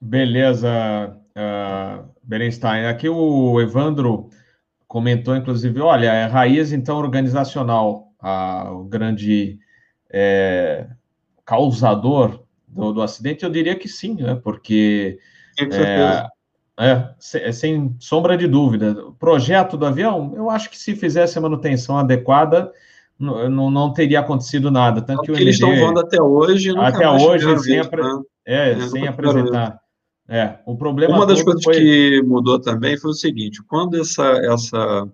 Beleza, uh, Berenstein. Aqui o Evandro comentou, inclusive, olha, é raiz, então, organizacional, a, o grande é, causador do, do, acidente, eu diria que sim, né? Porque é, é, é, sem sombra de dúvida. O projeto do avião, eu acho que se fizesse a manutenção adequada, não, não teria acontecido nada. Tanto que o MD, eles estão voando até hoje, até hoje, sem, apre... né? é, é, sem apresentar. É, o problema Uma das coisas foi... que mudou também foi o seguinte: quando essa, essa,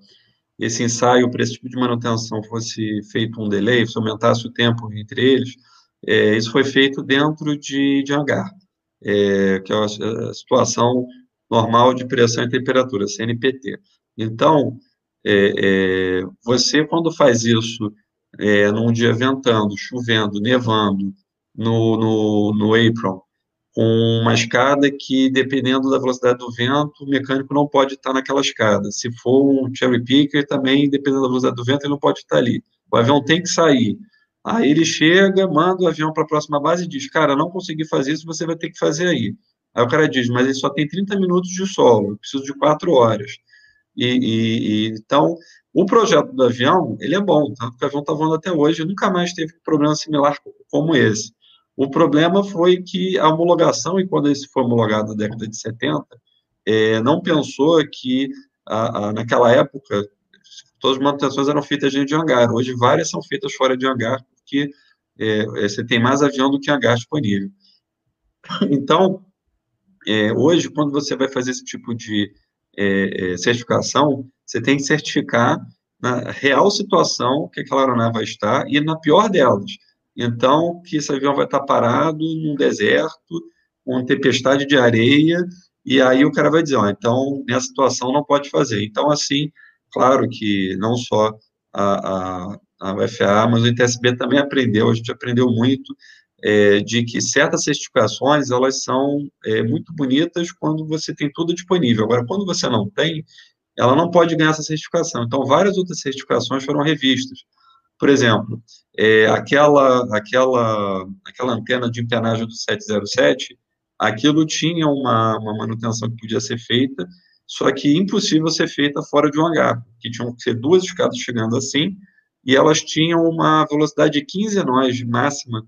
esse ensaio para esse tipo de manutenção fosse feito um delay, se aumentasse o tempo entre eles, é, isso foi feito dentro de, de hangar, é, que é a, a, situação normal de pressão e temperatura, CNPT. Então, é, é, você, quando faz isso é, num dia ventando, chovendo, nevando, no, no, no apron, com uma escada que, dependendo da velocidade do vento, o mecânico não pode estar naquela escada. Se for um cherry picker, também, dependendo da velocidade do vento, ele não pode estar ali. O avião tem que sair. Aí ele chega, manda o avião para a próxima base e diz: Cara, não consegui fazer isso, você vai ter que fazer aí. Aí o cara diz: Mas ele só tem 30 minutos de solo, eu preciso de 4 horas. E, e, e, então, o projeto do avião, ele é bom, que o avião está voando até hoje, nunca mais teve problema similar como esse. O problema foi que a homologação, e quando isso foi homologado na década de 70, é, não pensou que, a, a, naquela época, todas as manutenções eram feitas dentro de hangar. Hoje, várias são feitas fora de hangar, porque é, é você tem mais avião do que hangar disponível. *laughs* Então, é, hoje, quando você vai fazer esse tipo de é, é, certificação, você tem que certificar na real situação que aquela aeronave vai estar e na pior delas então, que esse avião vai estar parado num deserto, com tempestade de areia, e aí o cara vai dizer, ó, então, nessa situação não pode fazer. Então, assim, claro que não só a, a, a UFA, mas o ITSB também aprendeu, a gente aprendeu muito, é, de que certas certificações, elas são é, muito bonitas quando você tem tudo disponível. Agora, quando você não tem, ela não pode ganhar essa certificação. Então, várias outras certificações foram revistas. Por exemplo, é, aquela, aquela, aquela antena de empenagem do 707, aquilo tinha uma, uma manutenção que podia ser feita, só que impossível ser feita fora de um hangar, que tinham que ser duas escadas chegando assim, e elas tinham uma velocidade de 15 nós máxima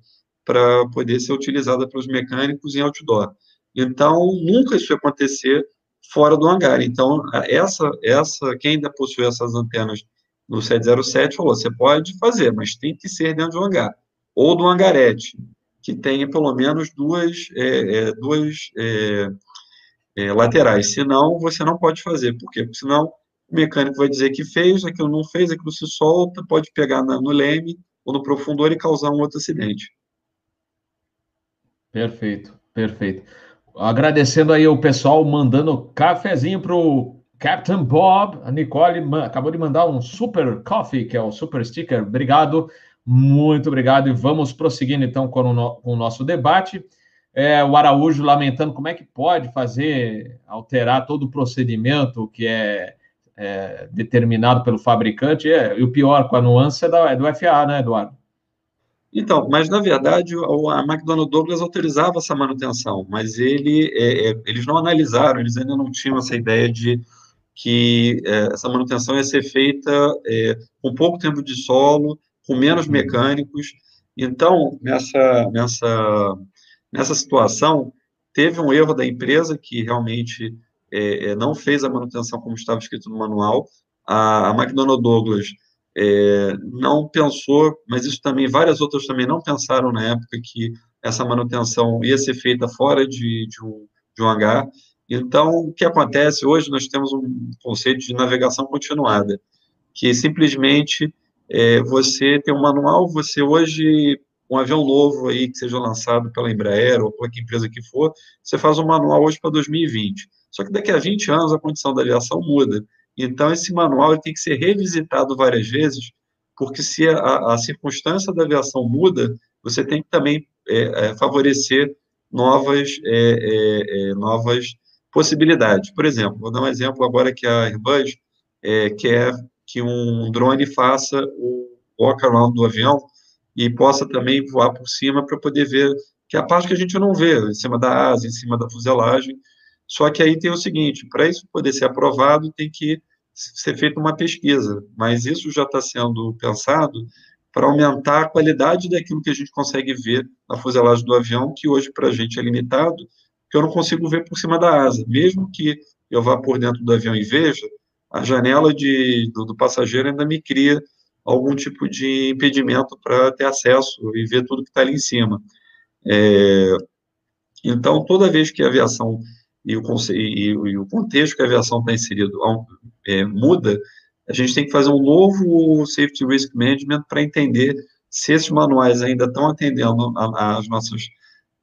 para poder ser utilizada pelos mecânicos em outdoor. Então, nunca isso ia acontecer fora do hangar. Então, essa, essa, quem ainda possui essas antenas no 707 falou: você pode fazer, mas tem que ser dentro de um hangar. Ou do hangarete, que tenha pelo menos duas, é, é, duas é, é, laterais. Senão, você não pode fazer. Por quê? Porque senão o mecânico vai dizer que fez, aquilo não fez, aquilo se solta, pode pegar na, no leme ou no profundor e causar um outro acidente. Perfeito, perfeito. Agradecendo aí o pessoal mandando cafezinho para o Captain Bob, a Nicole acabou de mandar um super coffee, que é o super sticker. Obrigado, muito obrigado. E vamos prosseguindo então com o, no, com o nosso debate. É, o Araújo lamentando como é que pode fazer, alterar todo o procedimento que é, é determinado pelo fabricante. É, e o pior, com a nuance é, da, é do FAA, né, Eduardo? Então, mas na verdade a McDonnell Douglas autorizava essa manutenção, mas ele, é, é, eles não analisaram, eles ainda não tinham essa ideia de que é, essa manutenção ia ser feita é, com pouco tempo de solo, com menos uhum. mecânicos. Então, nessa, nessa, nessa situação, teve um erro da empresa que realmente é, é não fez a manutenção como estava escrito no manual. A, a McDonnell Douglas é, não pensou, mas isso também, várias outras também não pensaram na época que essa manutenção ia ser feita fora de, de, um, de um hangar. Então, o que acontece hoje, nós temos um conceito de navegação continuada, que simplesmente é, você tem um manual, você hoje, um avião novo aí que seja lançado pela Embraer ou qualquer empresa que for, você faz um manual hoje para 2020. Só que daqui a 20 anos a condição da aviação muda. Então, esse manual tem que ser revisitado várias vezes, porque se a, a circunstância da aviação muda, você tem que também é, é, favorecer novas, é, é, é novas possibilidades. Por exemplo, vou dar um exemplo agora que a Airbus é, quer que um drone faça o walk-around do avião e possa também voar por cima para poder ver que é a parte que a gente não vê, em cima da asa, em cima da fuselagem. Só que aí tem o seguinte: para isso poder ser aprovado, tem que ser feita uma pesquisa, mas isso já está sendo pensado para aumentar a qualidade daquilo que a gente consegue ver na fuselagem do avião, que hoje para a gente é limitado, que eu não consigo ver por cima da asa. Mesmo que eu vá por dentro do avião e veja, a janela de, do, do passageiro ainda me cria algum tipo de impedimento para ter acesso e ver tudo que está ali em cima. É, então, toda vez que a aviação e o, e, e o contexto que a aviação está inserido é, muda, a gente tem que fazer um novo Safety Risk Management para entender se esses manuais ainda estão atendendo às nossas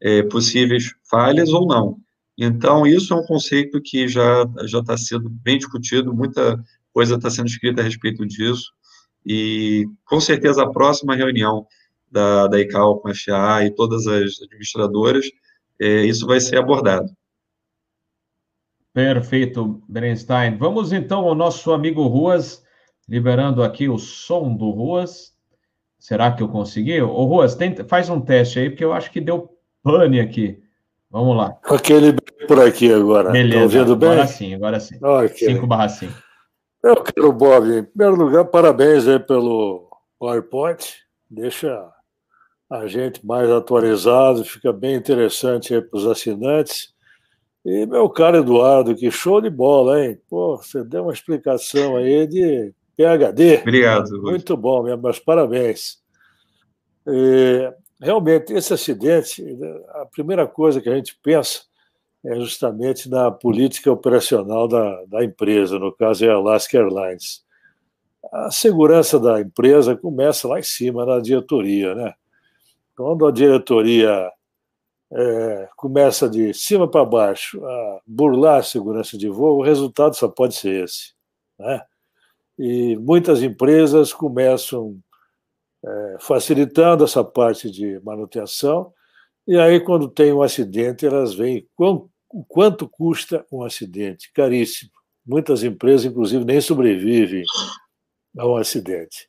é, possíveis falhas ou não. Então, isso é um conceito que já já está sendo bem discutido, muita coisa está sendo escrita a respeito disso, e com certeza a próxima reunião da, da ICAO com a FAA e todas as administradoras, é, isso vai ser abordado. Perfeito, Berenstein. Vamos então ao nosso amigo Ruas, liberando aqui o som do Ruas. Será que eu consegui? Ô, Ruas, tenta, faz um teste aí, porque eu acho que deu pane aqui. Vamos lá. Aquele por aqui agora. Beleza. Tá ouvindo bem? Agora sim, agora sim. Okay. 5 barra 5. Eu quero, Bob, em primeiro lugar, parabéns aí pelo PowerPoint. Deixa a gente mais atualizado, fica bem interessante aí para os assinantes. E meu caro Eduardo, que show de bola, hein? Pô, você deu uma explicação aí de PHD. Obrigado. Muito bom, meus parabéns. E, realmente, esse acidente, a primeira coisa que a gente pensa é justamente na política operacional da, da empresa, no caso é a Alaska Airlines. A segurança da empresa começa lá em cima, na diretoria. Né? Quando a diretoria é, começa de cima para baixo a burlar a segurança de voo, o resultado só pode ser esse. Né? E muitas empresas começam é, facilitando essa parte de manutenção, e aí, quando tem um acidente, elas veem o quanto custa um acidente? Caríssimo. Muitas empresas, inclusive, nem sobrevivem a um acidente.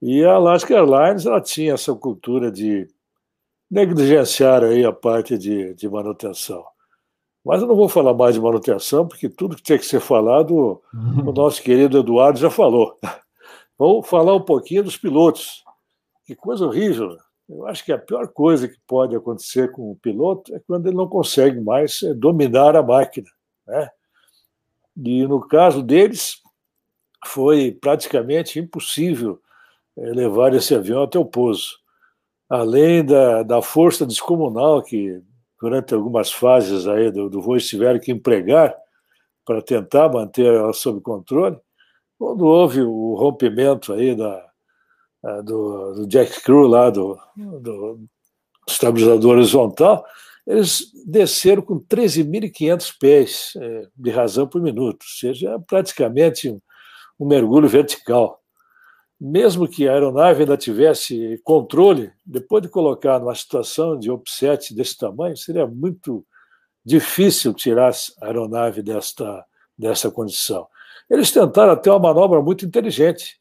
E a Alaska Airlines ela tinha essa cultura de negligenciar aí a parte de, de manutenção. Mas eu não vou falar mais de manutenção, porque tudo que tinha que ser falado, uhum. o nosso querido Eduardo já falou. Vamos falar um pouquinho dos pilotos. Que coisa horrível. Eu acho que a pior coisa que pode acontecer com o piloto é quando ele não consegue mais é, dominar a máquina. Né? E no caso deles, foi praticamente impossível é, levar esse avião até o pouso. Além da, da força descomunal que, durante algumas fases aí do, do voo, tiveram que empregar para tentar manter ela sob controle, quando houve o rompimento aí da, do, do, Jack Crew lá do, do estabilizador horizontal, eles desceram com 13.500 pés é, de razão por minuto, ou seja, é praticamente um, um mergulho vertical. Mesmo que a aeronave ainda tivesse controle, depois de colocar numa situação de offset desse tamanho, seria muito difícil tirar a aeronave desta, dessa condição. Eles tentaram até uma manobra muito inteligente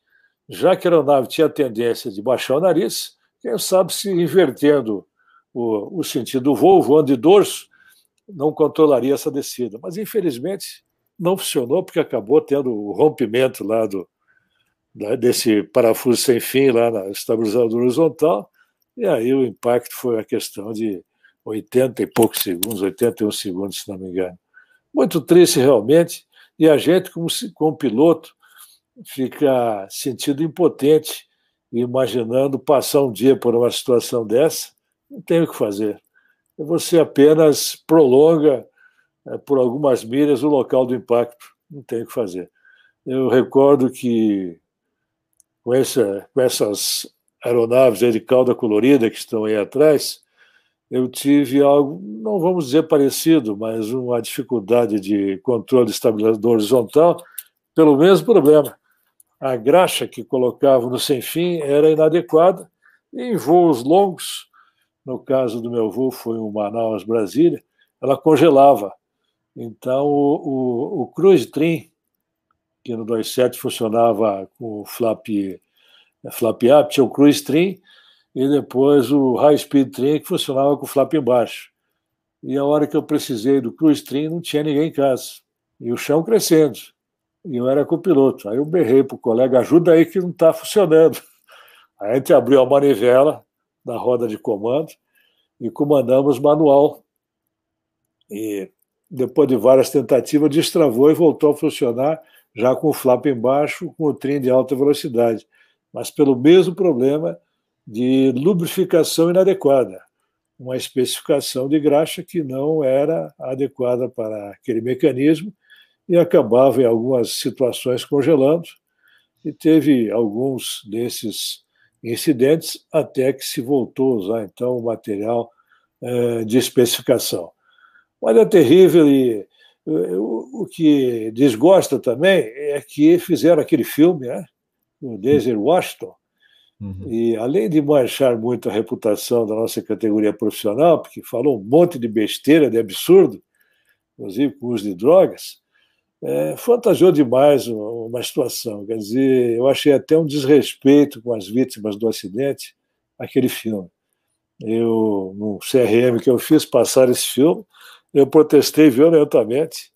já que a aeronave tinha a tendência de baixar o nariz, quem sabe se invertendo o, o sentido do voo, voando de dorso, não controlaria essa descida. Mas, infelizmente, não funcionou, porque acabou tendo o rompimento lá do, desse parafuso sem fim lá na estabilizador horizontal, e aí o impacto foi a questão de 80 e poucos segundos, 81 segundos, se não me engano. Muito triste, realmente, e a gente, como, como piloto, fica sentindo impotente imaginando passar um dia por uma situação dessa, não tem o que fazer. Você apenas prolonga é, por algumas milhas o local do impacto, não tem o que fazer. Eu recordo que com, essa, com essas aeronaves de cauda colorida que estão aí atrás, eu tive algo, não vamos dizer parecido, mas uma dificuldade de controle estabilizador horizontal pelo mesmo problema. A graxa que colocavam no sem fim era inadequada em voos longos, no caso do meu voo foi um Manaus-Brasília, ela congelava. Então, o, o, o cruise trim, que no 27 funcionava com o flap, flap up, tinha o cruise trim, e depois o high speed trim, que funcionava com o flap embaixo. E a hora que eu precisei do cruise trim, não tinha ninguém em casa. E o chão crescendo e eu era copiloto. Aí eu berrei para o colega, ajuda aí que não está funcionando. Aí a gente abriu a manivela da roda de comando e comandamos manual. E depois de várias tentativas, destravou e voltou a funcionar já com o flap embaixo, com o trem de alta velocidade, mas pelo mesmo problema de lubrificação inadequada, uma especificação de graxa que não era adequada para aquele mecanismo e acabava em algumas situações congelando, e teve alguns desses incidentes até que se voltou a usar então o material eh, de especificação. Mas é terrível e o, que desgosta também é que fizeram aquele filme, né, o Desert Washington, Uhum. E além de manchar muito a reputação da nossa categoria profissional, porque falou um monte de besteira, de absurdo, inclusive com o uso de drogas, é, fantasiou demais uma situação. Quer dizer, eu achei até um desrespeito com as vítimas do acidente aquele filme. Eu, no CRM que eu fiz passar esse filme, eu protestei violentamente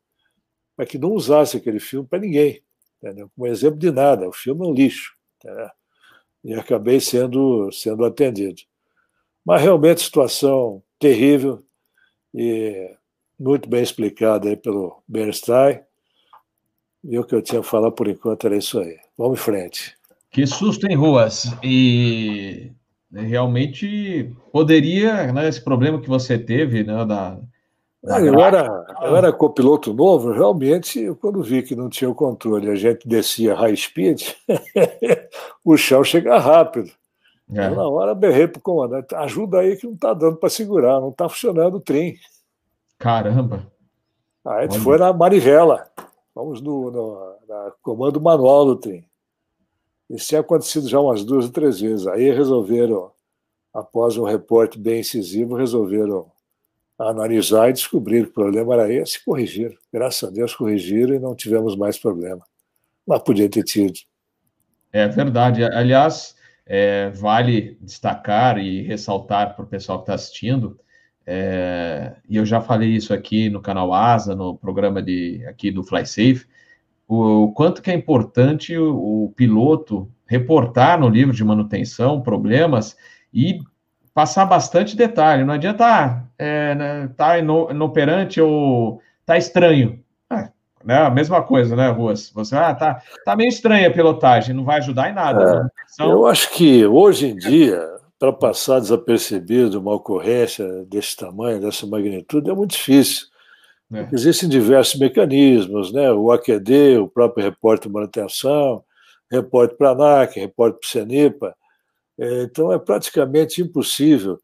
para que não usasse aquele filme para ninguém, entendeu? como exemplo de nada. O filme é um lixo. Entendeu? E acabei sendo, sendo atendido. Mas realmente situação terrível e muito bem explicada aí pelo Bernstein e o que eu tinha a falar por enquanto era isso aí. Vamos em frente. Que susto em ruas. E né, realmente poderia, né, esse problema que você teve, né, da, eu, era, eu era copiloto novo, realmente, quando vi que não tinha o controle, a gente descia high speed, *laughs* o chão chega rápido. É. Eu, na hora, berrei para o comandante: ajuda aí que não está dando para segurar, não está funcionando o trem. Caramba! Aí a gente Olha. foi na manivela. Vamos no, no comando manual do trem. Isso tinha acontecido já umas duas ou três vezes. Aí resolveram, após um reporte bem incisivo, resolveram analisar e descobrir que o problema era esse corrigiram. Graças a Deus corrigiram e não tivemos mais problema. Mas podia ter tido. É verdade. Aliás, é, vale destacar e ressaltar para o pessoal que está assistindo é, e eu já falei isso aqui no canal Asa, no programa de aqui do FlySafe, o, o quanto que é importante o, o, piloto reportar no livro de manutenção problemas e passar bastante detalhe. Não adianta ah, é, né, tá inoperante ou tá estranho. É, né, a mesma coisa, né, Ruas? Você ah, tá, tá meio estranha a pilotagem, não vai ajudar em nada. É, eu acho que hoje em dia para passar desapercebido uma ocorrência desse tamanho, dessa magnitude, é muito difícil. É. Existem diversos mecanismos, né? o AQD, o próprio reporte de manutenção, reporte para a ANAC, reporte para o CENIPA. É, então, é praticamente impossível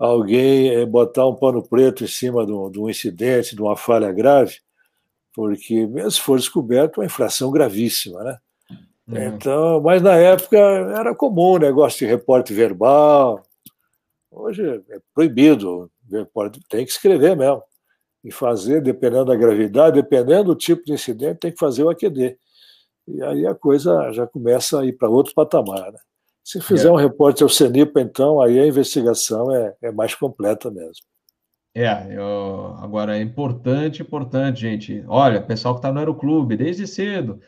alguém é, botar um pano preto em cima de um, de um incidente, de uma falha grave, porque, mesmo se for descoberto, é uma infração gravíssima. Né? É. Então, mas na época era comum o negócio de reporte verbal. Hoje é proibido, tem que escrever mesmo. E fazer, dependendo da gravidade, dependendo do tipo de incidente, tem que fazer o AQD. E aí a coisa já começa a ir para outro patamar. Né? Se fizer é. um reporte ao CENIPA, então, aí a investigação é, é mais completa mesmo. É, eu, agora é importante, importante, gente. Olha, pessoal que está no aeroclube, desde cedo,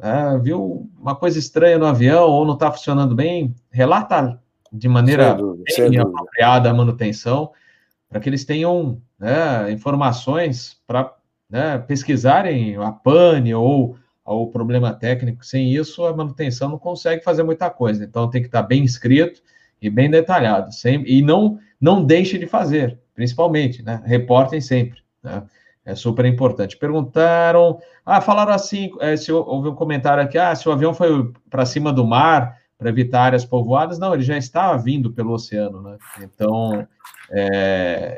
ah, viu uma coisa estranha no avião ou não está funcionando bem, relata de maneira dúvida, bem apropriada a manutenção, para que eles tenham né, informações para né, pesquisarem a pane ou o problema técnico. Sem isso, a manutenção não consegue fazer muita coisa. Então, tem que estar bem escrito e bem detalhado. Sempre, e não, não deixe de fazer, principalmente, né? Reportem sempre. Né? É super importante. Perguntaram, ah, falaram assim, é, se houve um comentário aqui, ah, se o avião foi para cima do mar para evitar áreas povoadas, não, ele já estava vindo pelo oceano, né? Então,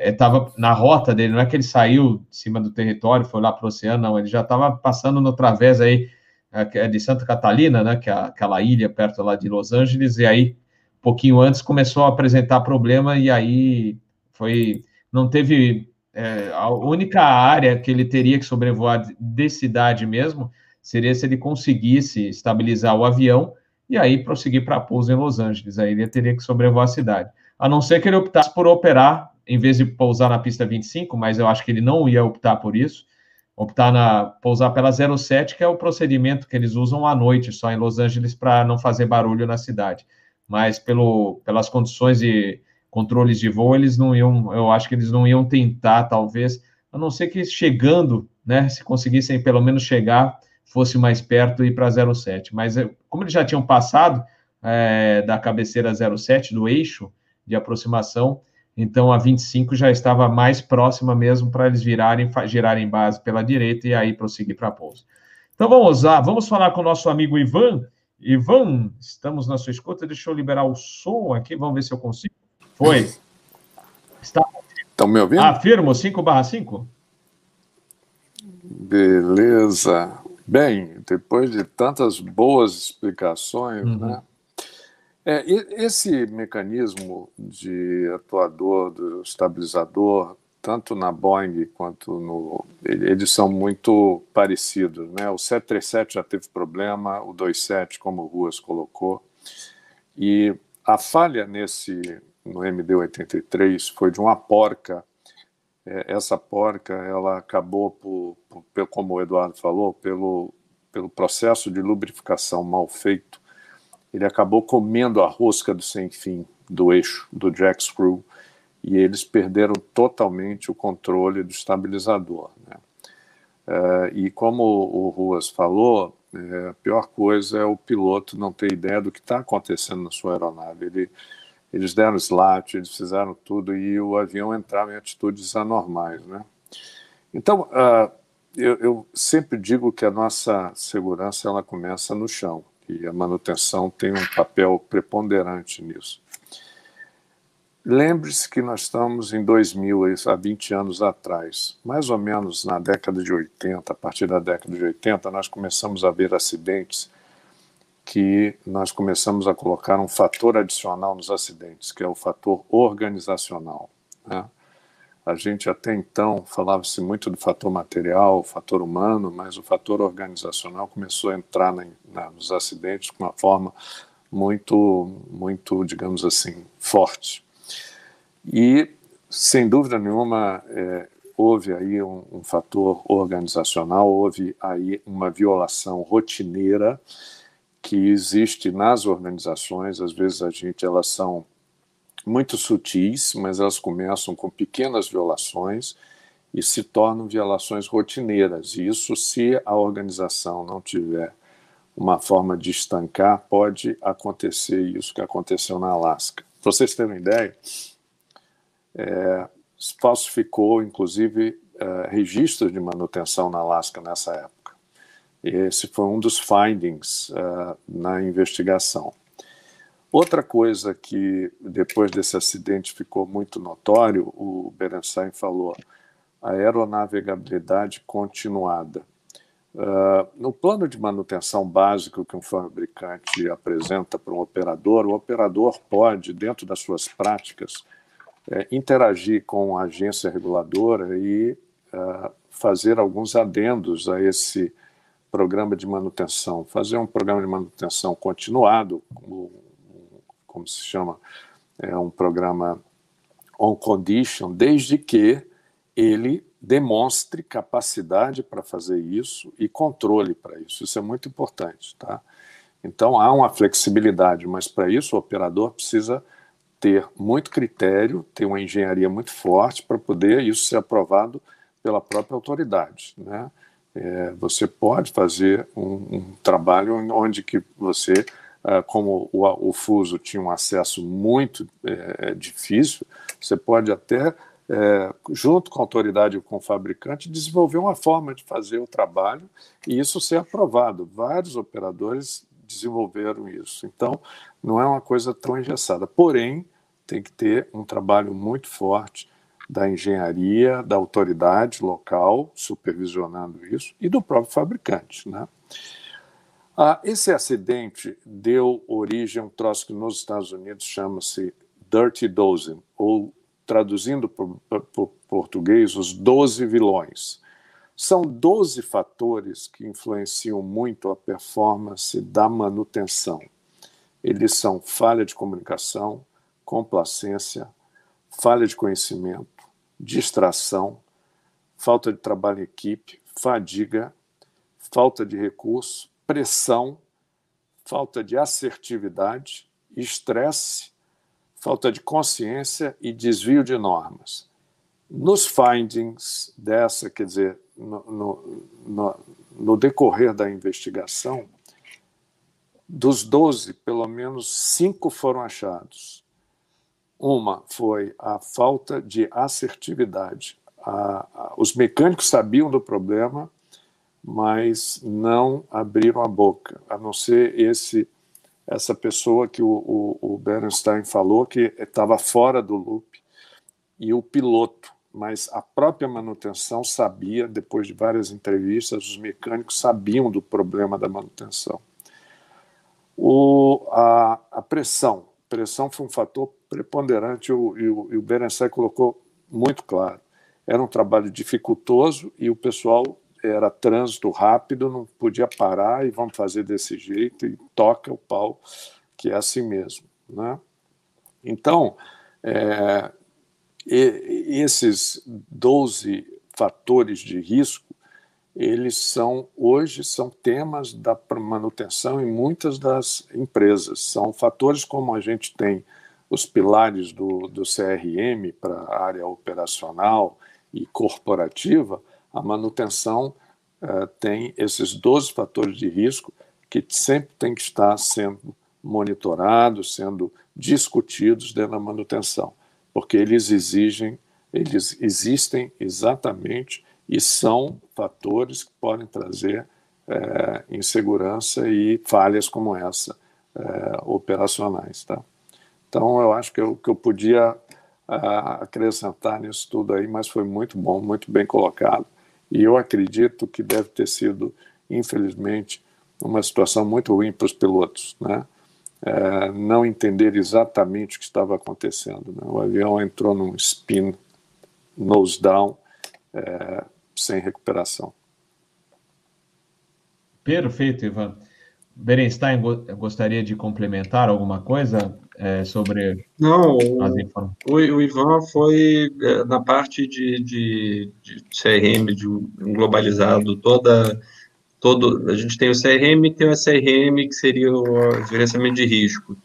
estava é, na rota dele, não é que ele saiu de cima do território, foi lá para o oceano, não, ele já estava passando no través aí é, é de Santa Catalina, né, que é aquela ilha perto lá de Los Angeles, e aí, um pouquinho antes, começou a apresentar problema, e aí foi, não teve, é, a única área que ele teria que sobrevoar de cidade mesmo, seria se ele conseguisse estabilizar o avião, e aí prosseguir para pouso em Los Angeles, aí ele teria que sobrevoar a cidade. A não ser que ele optasse por operar, em vez de pousar na pista 25, mas eu acho que ele não ia optar por isso, optar na pousar pela 07, que é o procedimento que eles usam à noite só em Los Angeles para não fazer barulho na cidade. Mas pelo, pelas condições de controles de voo, eles não iam, eu acho que eles não iam tentar, talvez, a não ser que chegando, né, se conseguissem pelo menos chegar, fosse mais perto e ir para 07. Mas eh, como eles já tinham passado é, da cabeceira 07, do eixo de aproximação, então a 25 já estava mais próxima mesmo para eles virarem, girarem base pela direita e aí prosseguir para a pouso. Então vamos lá, vamos falar com o nosso amigo Ivan. Ivan, estamos na sua escuta. Deixa eu liberar o som aqui, vamos ver se eu consigo. Foi. Está... Estão me ouvindo? Afirmo, 5 barra 5. Beleza. Bem, depois de tantas boas explicações, uhum. né? É, esse mecanismo de atuador do estabilizador, tanto na Boeing quanto no. Eles são muito parecidos. Né? O 737 já teve problema, o 27, como o Ruas colocou. E a falha nesse no MD-83 foi de uma porca. É, essa porca ela acabou, por, por, como o Eduardo falou, pelo, pelo processo de lubrificação mal feito ele acabou comendo a rosca do sem fim do eixo do jack screw e eles perderam totalmente o controle do estabilizador. Né? Uh, e como o Ruas falou, é, a pior coisa é o piloto não ter ideia do que está acontecendo na sua aeronave. Ele, eles deram slat, eles fizeram tudo e o avião entrava em atitudes anormais. Né? Então, uh, eu, eu sempre digo que a nossa segurança ela começa no chão e a manutenção tem um papel preponderante nisso. Lembre-se que nós estamos em 2000, há 20 anos atrás, mais ou menos na década de 80, a partir da década de 80, nós começamos a ver acidentes que nós começamos a colocar um fator adicional nos acidentes, que é o fator organizacional. Né? A gente até então falava-se muito do fator material, fator humano, mas o fator organizacional começou a entrar na, na, nos acidentes com uma forma muito, muito, digamos assim, forte. E, sem dúvida nenhuma, é, houve aí um, um, fator organizacional, houve aí uma violação rotineira que existe nas organizações. Às vezes a gente, elas são muito sutis, mas elas começam com pequenas violações e se tornam violações rotineiras. E isso, se a organização não tiver uma forma de estancar, pode acontecer isso que aconteceu na Alaska. Para vocês terem uma ideia, é, falsificou, inclusive, é, registros de manutenção na Alaska nessa época. Esse foi um dos findings uh, na investigação. Outra coisa que depois desse acidente ficou muito notório, o Berenstein falou, a aeronavegabilidade continuada. Uh, no plano de manutenção básico que um fabricante apresenta para um operador, o operador pode, dentro das suas práticas, é, interagir com a agência reguladora e uh, fazer alguns adendos a esse programa de manutenção, fazer um programa de manutenção continuado, como se chama, é um programa on condition, desde que ele demonstre capacidade para fazer isso e controle para isso. Isso é muito importante, tá? Então há uma flexibilidade, mas para isso o operador precisa ter muito critério, ter uma engenharia muito forte para poder isso ser aprovado pela própria autoridade, né? É, você pode fazer um, um trabalho onde que você ah, como o, o fuso tinha um acesso muito é, difícil, você pode até, é, junto com a autoridade e com o fabricante, desenvolver uma forma de fazer o trabalho e isso ser aprovado. Vários operadores desenvolveram isso. Então, não é uma coisa tão engessada. Porém, tem que ter um trabalho muito forte da engenharia, da autoridade local supervisionando isso e do próprio fabricante, né? Ah, esse acidente deu origem a um troço que nos Estados Unidos chama-se Dirty Dozen, ou traduzindo para o português, os 12 vilões. São 12 fatores que influenciam muito a performance da manutenção. Eles são falha de comunicação, complacência, falha de conhecimento, distração, falta de trabalho em equipe, fadiga, falta de recurso, pressão, falta de assertividade, estresse, falta de consciência e desvio de normas. Nos findings dessa, quer dizer, no, no, no, no decorrer da investigação, dos 12, pelo menos cinco foram achados. Uma foi a falta de assertividade. A, a, os mecânicos sabiam do problema, mas não abriram a boca, a não ser esse essa pessoa que o, o, o Bernstein falou que estava fora do loop e o piloto, mas a própria manutenção sabia, depois de várias entrevistas, os mecânicos sabiam do problema da manutenção. O, a, a pressão, pressão foi um fator preponderante o, e o, e o colocou muito claro. Era um trabalho dificultoso e o pessoal era trânsito rápido, não podia parar e vamos fazer desse jeito e toca o pau, que é assim mesmo. Né? Então, é, esses 12 fatores de risco, eles são hoje são temas da manutenção em muitas das empresas. São fatores como a gente tem os pilares do, do CRM para a área operacional e corporativa, a manutenção uh, tem esses 12 fatores de risco que sempre tem que estar sendo monitorados, sendo discutidos dentro da manutenção, porque eles exigem, eles existem exatamente e são fatores que podem trazer é, insegurança e falhas como essa é, operacionais, tá? Então eu acho que eu, que eu podia acrescentar nisso tudo aí, mas foi muito bom, muito bem colocado. E eu acredito que deve ter sido, infelizmente, uma situação muito ruim para os pilotos, né? É, não entender exatamente o que estava acontecendo. Né? O avião entrou num spin nose down, é, sem recuperação. Perfeito, Ivan. Berenstein gostaria de complementar alguma coisa é, sobre Não, o, o, Ivan foi é, na parte de, de, de CRM, de um globalizado, toda, todo, a gente tem o CRM e tem o SRM, que seria o gerenciamento de risco.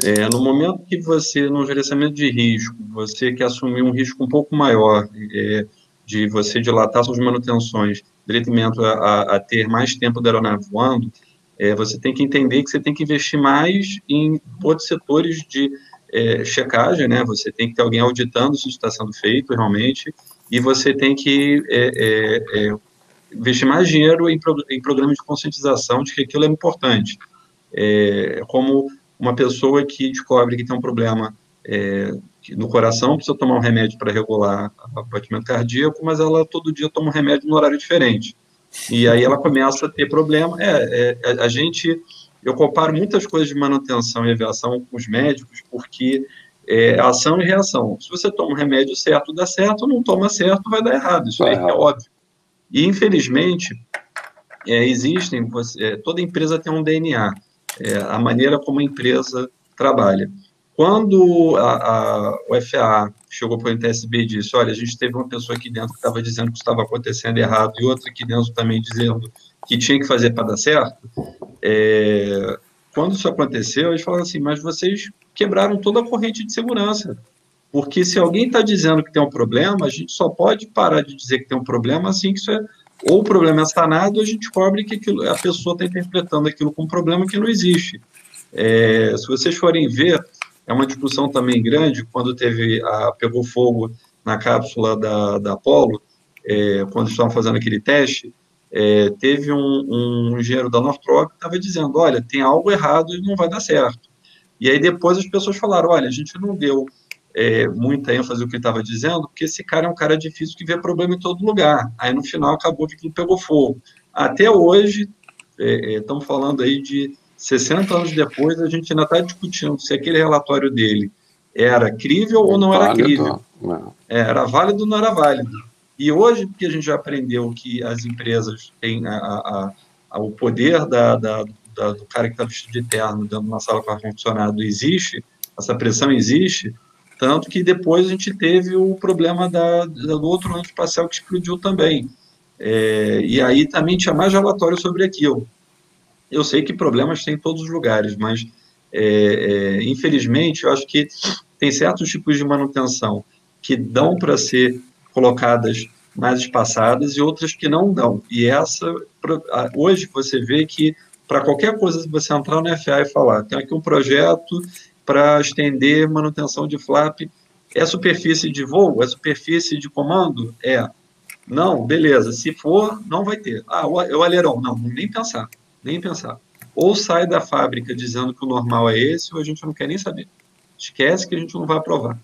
É, no momento que você, no gerenciamento de risco, você quer assumir um risco um pouco maior, é, de você dilatar suas manutenções, direito a, a ter mais tempo da aeronave voando, é, você tem que entender que você tem que investir mais em outros setores de é, checagem, né? Você tem que ter alguém auditando se isso está sendo feito realmente, e você tem que é, é, é investir mais dinheiro em, pro, em, programas de conscientização de que aquilo é importante. É, como uma pessoa que descobre que tem um problema no coração, precisa tomar um remédio para regular o batimento cardíaco, mas ela todo dia toma um remédio no horário diferente. E aí ela começa a ter problema. É, é, a gente, eu comparo muitas coisas de manutenção e aviação com os médicos, porque é ação e reação. Se você toma um remédio certo, dá certo, não toma certo, vai dar errado. Isso aí é óbvio. E, infelizmente, é, existem, você, é, toda empresa tem um DNA, é, a maneira como a empresa trabalha. Quando a, a, o FAA chegou para o NTSB e disse, olha, a gente teve uma pessoa aqui dentro que estava dizendo que estava acontecendo errado e outra aqui dentro também dizendo que tinha que fazer para dar certo, é, quando isso aconteceu, eles falaram assim, mas vocês quebraram toda a corrente de segurança, porque se alguém está dizendo que tem um problema, a gente só pode parar de dizer que tem um problema assim que isso é ou o problema é sanado ou a gente descobre que aquilo, a pessoa está interpretando aquilo como um problema que não existe. É, se vocês forem ver, é uma discussão também grande quando teve a pegou fogo na cápsula da, da Apollo, é, quando estavam fazendo aquele teste, é, teve um, um, engenheiro da Northrop que estava dizendo, olha, tem algo errado e não vai dar certo. E aí depois as pessoas falaram, olha, a gente não deu é, muita ênfase no que ele estava dizendo, porque esse cara é um cara difícil que vê problema em todo lugar. Aí no final acabou que aquilo pegou fogo. Até hoje é, é, estamos falando aí de 60 anos depois, a gente ainda está discutindo se aquele relatório dele era crível ou não era crível. É, era válido ou não era válido. E hoje, porque a gente já aprendeu que as empresas têm a, a, a, o poder da, da, da, do cara que está vestido de terno dentro de uma sala com ar-condicionado existe, essa pressão existe, tanto que depois a gente teve o problema da, do outro ônibus espacial que explodiu também. É, e aí também tinha mais relatório sobre aquilo. Eu sei que problemas tem em todos os lugares, mas é, é, infelizmente eu acho que tem certos tipos de manutenção que dão para ser colocadas mais espaçadas e outras que não dão. E essa, hoje você vê que para qualquer coisa você entrar no FA e falar, tem aqui um projeto para estender manutenção de flap, é superfície de voo? É superfície de comando? É. Não, beleza. Se for, não vai ter. Ah, o alerão. Não, nem pensar. Nem pensar. Ou sai da fábrica dizendo que o normal é esse, ou a gente não quer nem saber. Esquece que a gente não vai aprovar.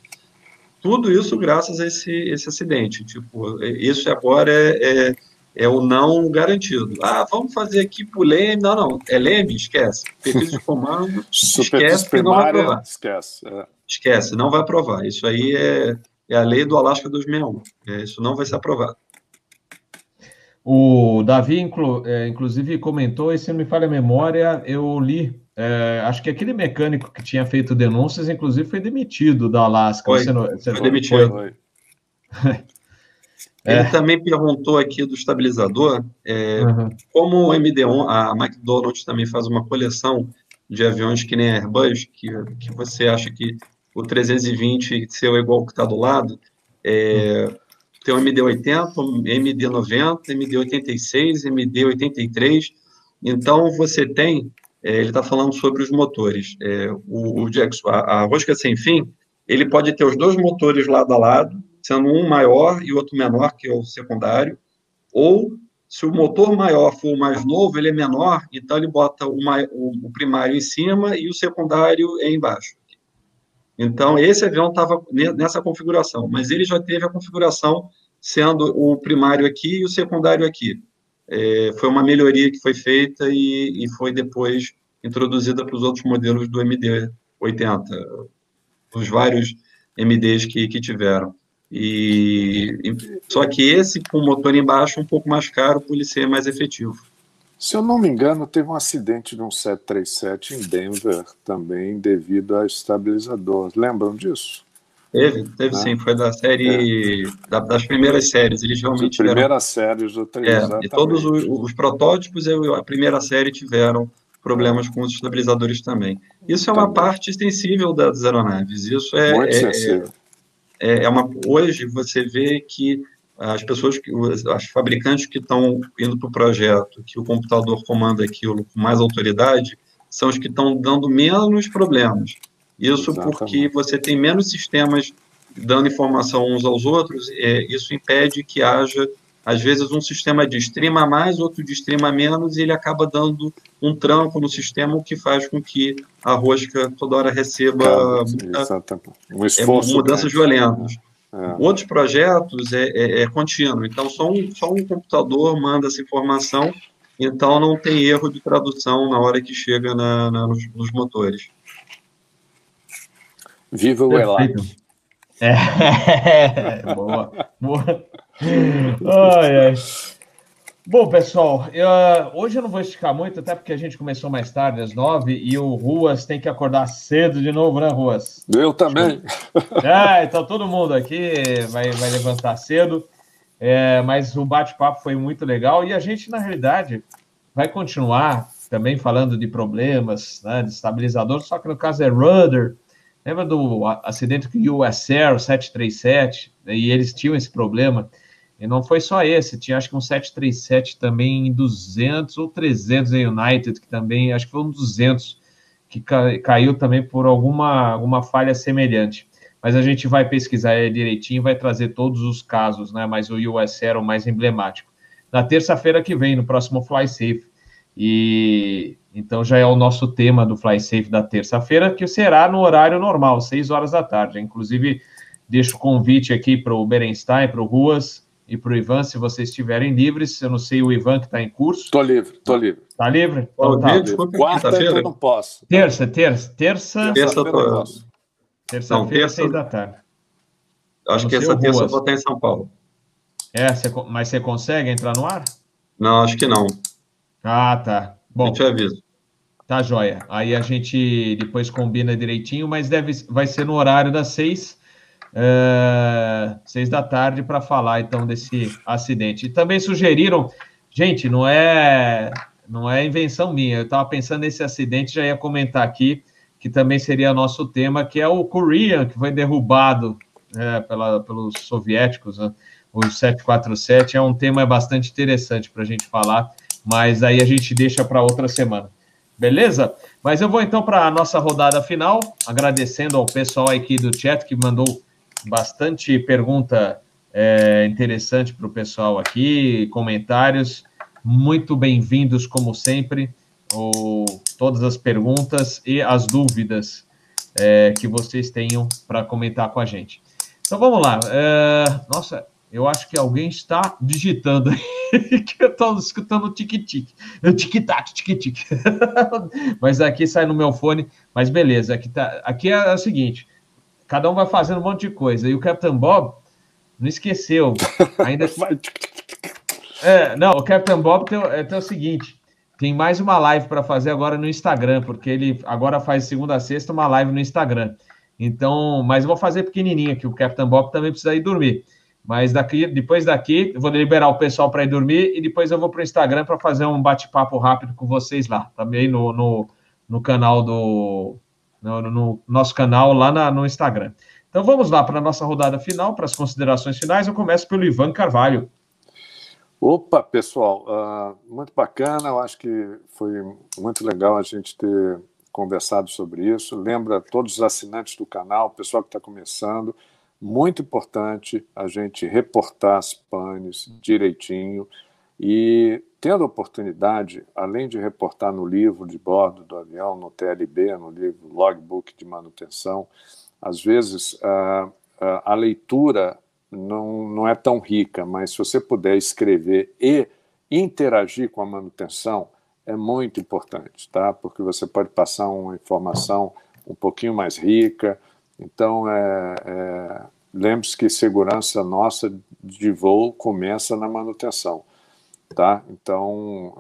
Tudo isso graças a esse, esse acidente. Tipo, isso agora é, é, é o não garantido. Ah, vamos fazer aqui por leme. Não, não. É leme? Esquece. Perfil de comando, *laughs* esquece que não vai aprovar. Esquece. É. Esquece, não vai aprovar. Isso aí é, é a lei do Alasca 2061. É, isso não vai ser aprovado. O Davi, inclu, é, inclusive, comentou, e se não me falha a memória, eu li, é, acho que aquele mecânico que tinha feito denúncias, inclusive, foi demitido da Alaska. Foi, você não, você foi demitido. Foi. *laughs* Ele é. também perguntou aqui do estabilizador, é, uhum. como o MD1, a McDonald's também faz uma coleção de aviões que nem Airbus, que, que você acha que o 320 seu é igual que está do lado, é, uhum tem o MD80, MD90, MD86, MD83. Então, você tem, é, ele está falando sobre os motores. É, o, o Jackson, a, a, rosca sem fim, ele pode ter os dois motores lado a lado, sendo um maior e outro menor, que é o secundário, ou se o motor maior for o mais novo, ele é menor, então ele bota o, o, o primário em cima e o secundário é embaixo. Então, esse avião estava nessa configuração, mas ele já teve a configuração sendo o primário aqui e o secundário aqui. É, foi uma melhoria que foi feita e, e foi depois introduzida para os outros modelos do MD-80, os vários MDs que, que tiveram. E, e, só que esse com motor embaixo é um pouco mais caro por ele ser mais efetivo. Se eu não me engano, teve um acidente de um 737 em Denver também devido a estabilizador. Lembram disso? Teve, teve ah, sim. Foi da série, é. da, das primeiras séries. Eles realmente de primeira série do 3, é, E todos os, os protótipos, a primeira série tiveram problemas com os estabilizadores também. Isso é uma também. parte sensível das aeronaves. Isso é, Muito é, sensível. É, é uma, hoje você vê que as pessoas, que, as fabricantes que estão indo para o projeto, que o computador comanda aquilo com mais autoridade, são os que estão dando menos problemas. Isso Exatamente. porque você tem menos sistemas dando informação uns aos outros, é, isso impede que haja, às vezes, um sistema de extrema mais, outro de extrema menos, e ele acaba dando um tranco no sistema, o que faz com que a rosca toda hora receba muita, um é, mudanças violentas. É. Outros projetos é, é, é, contínuo, então só um, só um computador manda essa informação, então não tem erro de tradução na hora que chega na, na, nos, nos, motores. Viva o Elite! É, *laughs* boa, boa. Ai, ai. Bom, pessoal, eu, hoje eu não vou esticar muito, até porque a gente começou mais tarde, às nove, e o Ruas tem que acordar cedo de novo, né, Ruas? Eu também. *laughs* É, então todo mundo aqui vai, vai levantar cedo, é, mas o bate-papo foi muito legal, e a gente, na realidade, vai continuar também falando de problemas, né, de estabilizador, só que no caso é rudder, lembra do acidente com o US Air, o 737, e eles tinham esse problema, e não foi só esse, tinha acho que um 737 também em 200 ou 300 em United, que também, acho que foi um 200, que caiu também por alguma, alguma falha semelhante. Mas a gente vai pesquisar direitinho, vai trazer todos os casos, né? Mas o US era o mais emblemático. Na terça-feira que vem, no próximo Fly Safe. E então já é o nosso tema do Fly Safe da terça-feira, que será no horário normal, 6 horas da tarde. Inclusive, deixo o convite aqui para o Berenstein, para o Ruas, e para o Ivan, se vocês estiverem livres. Eu não sei o Ivan que está em curso. Estou livre, estou livre. Está livre? Então, tá. Desculpa, Quarta eu não posso. Terça, terça, terça. Terça eu posso. Terça-feira, seis da tarde. Acho que essa terça eu vou estar em São Paulo. É, você, mas você consegue entrar no ar? Não, acho que não. Ah, tá. Bom. Eu te aviso. Tá, joia. Aí a gente depois combina direitinho, mas deve, vai ser no horário das seis, uh, seis da tarde para falar então desse acidente. E também sugeriram, gente, não é não é invenção minha. Eu estava pensando nesse acidente, já ia comentar aqui que também seria nosso tema, que é o Korean, que foi derrubado é, pela, pelos soviéticos, né? o 747. É um tema bastante interessante para a gente falar, mas aí a gente deixa para outra semana. Beleza? Mas eu vou então para a nossa rodada final, agradecendo ao pessoal aqui do chat que mandou bastante pergunta é, interessante para o pessoal aqui, comentários. Muito bem-vindos, como sempre, ou, todas as perguntas e as dúvidas é, que vocês tenham para comentar com a gente. Então vamos lá. É, nossa, eu acho que alguém está digitando *laughs* que eu estou escutando o tic-tic. Tic-tac, tic-tic. *laughs* mas aqui sai no meu fone. Mas beleza, aqui, tá, aqui é o seguinte: cada um vai fazendo um monte de coisa. E o Captain Bob não esqueceu. Ainda. *laughs* é, não, o Captain Bob tem, é, tem o seguinte: tem mais uma live para fazer agora no Instagram, porque ele agora faz segunda a sexta uma live no Instagram. Então, mas eu vou fazer pequenininha, que o Captain Bob também precisa ir dormir. Mas daqui, depois daqui, eu vou liberar o pessoal para ir dormir e depois eu vou para o Instagram para fazer um bate-papo rápido com vocês lá, também no, no, no canal do. No, no, nosso canal lá na, no Instagram. Então vamos lá para a nossa rodada final, para as considerações finais. Eu começo pelo Ivan Carvalho. Opa, pessoal, uh, muito bacana. Eu acho que foi muito legal a gente ter conversado sobre isso. Lembra todos os assinantes do canal, o pessoal que está começando muito importante a gente reportar as panes direitinho e tendo a oportunidade, além de reportar no livro de bordo do avião, no TLB, no livro logbook de manutenção, às vezes a, a, a leitura não, não é tão rica, mas se você puder escrever e interagir com a manutenção, é muito importante, tá? Porque você pode passar uma informação um pouquinho mais rica, então, é, é, lembre-se que segurança nossa de voo começa na manutenção. Tá? Então,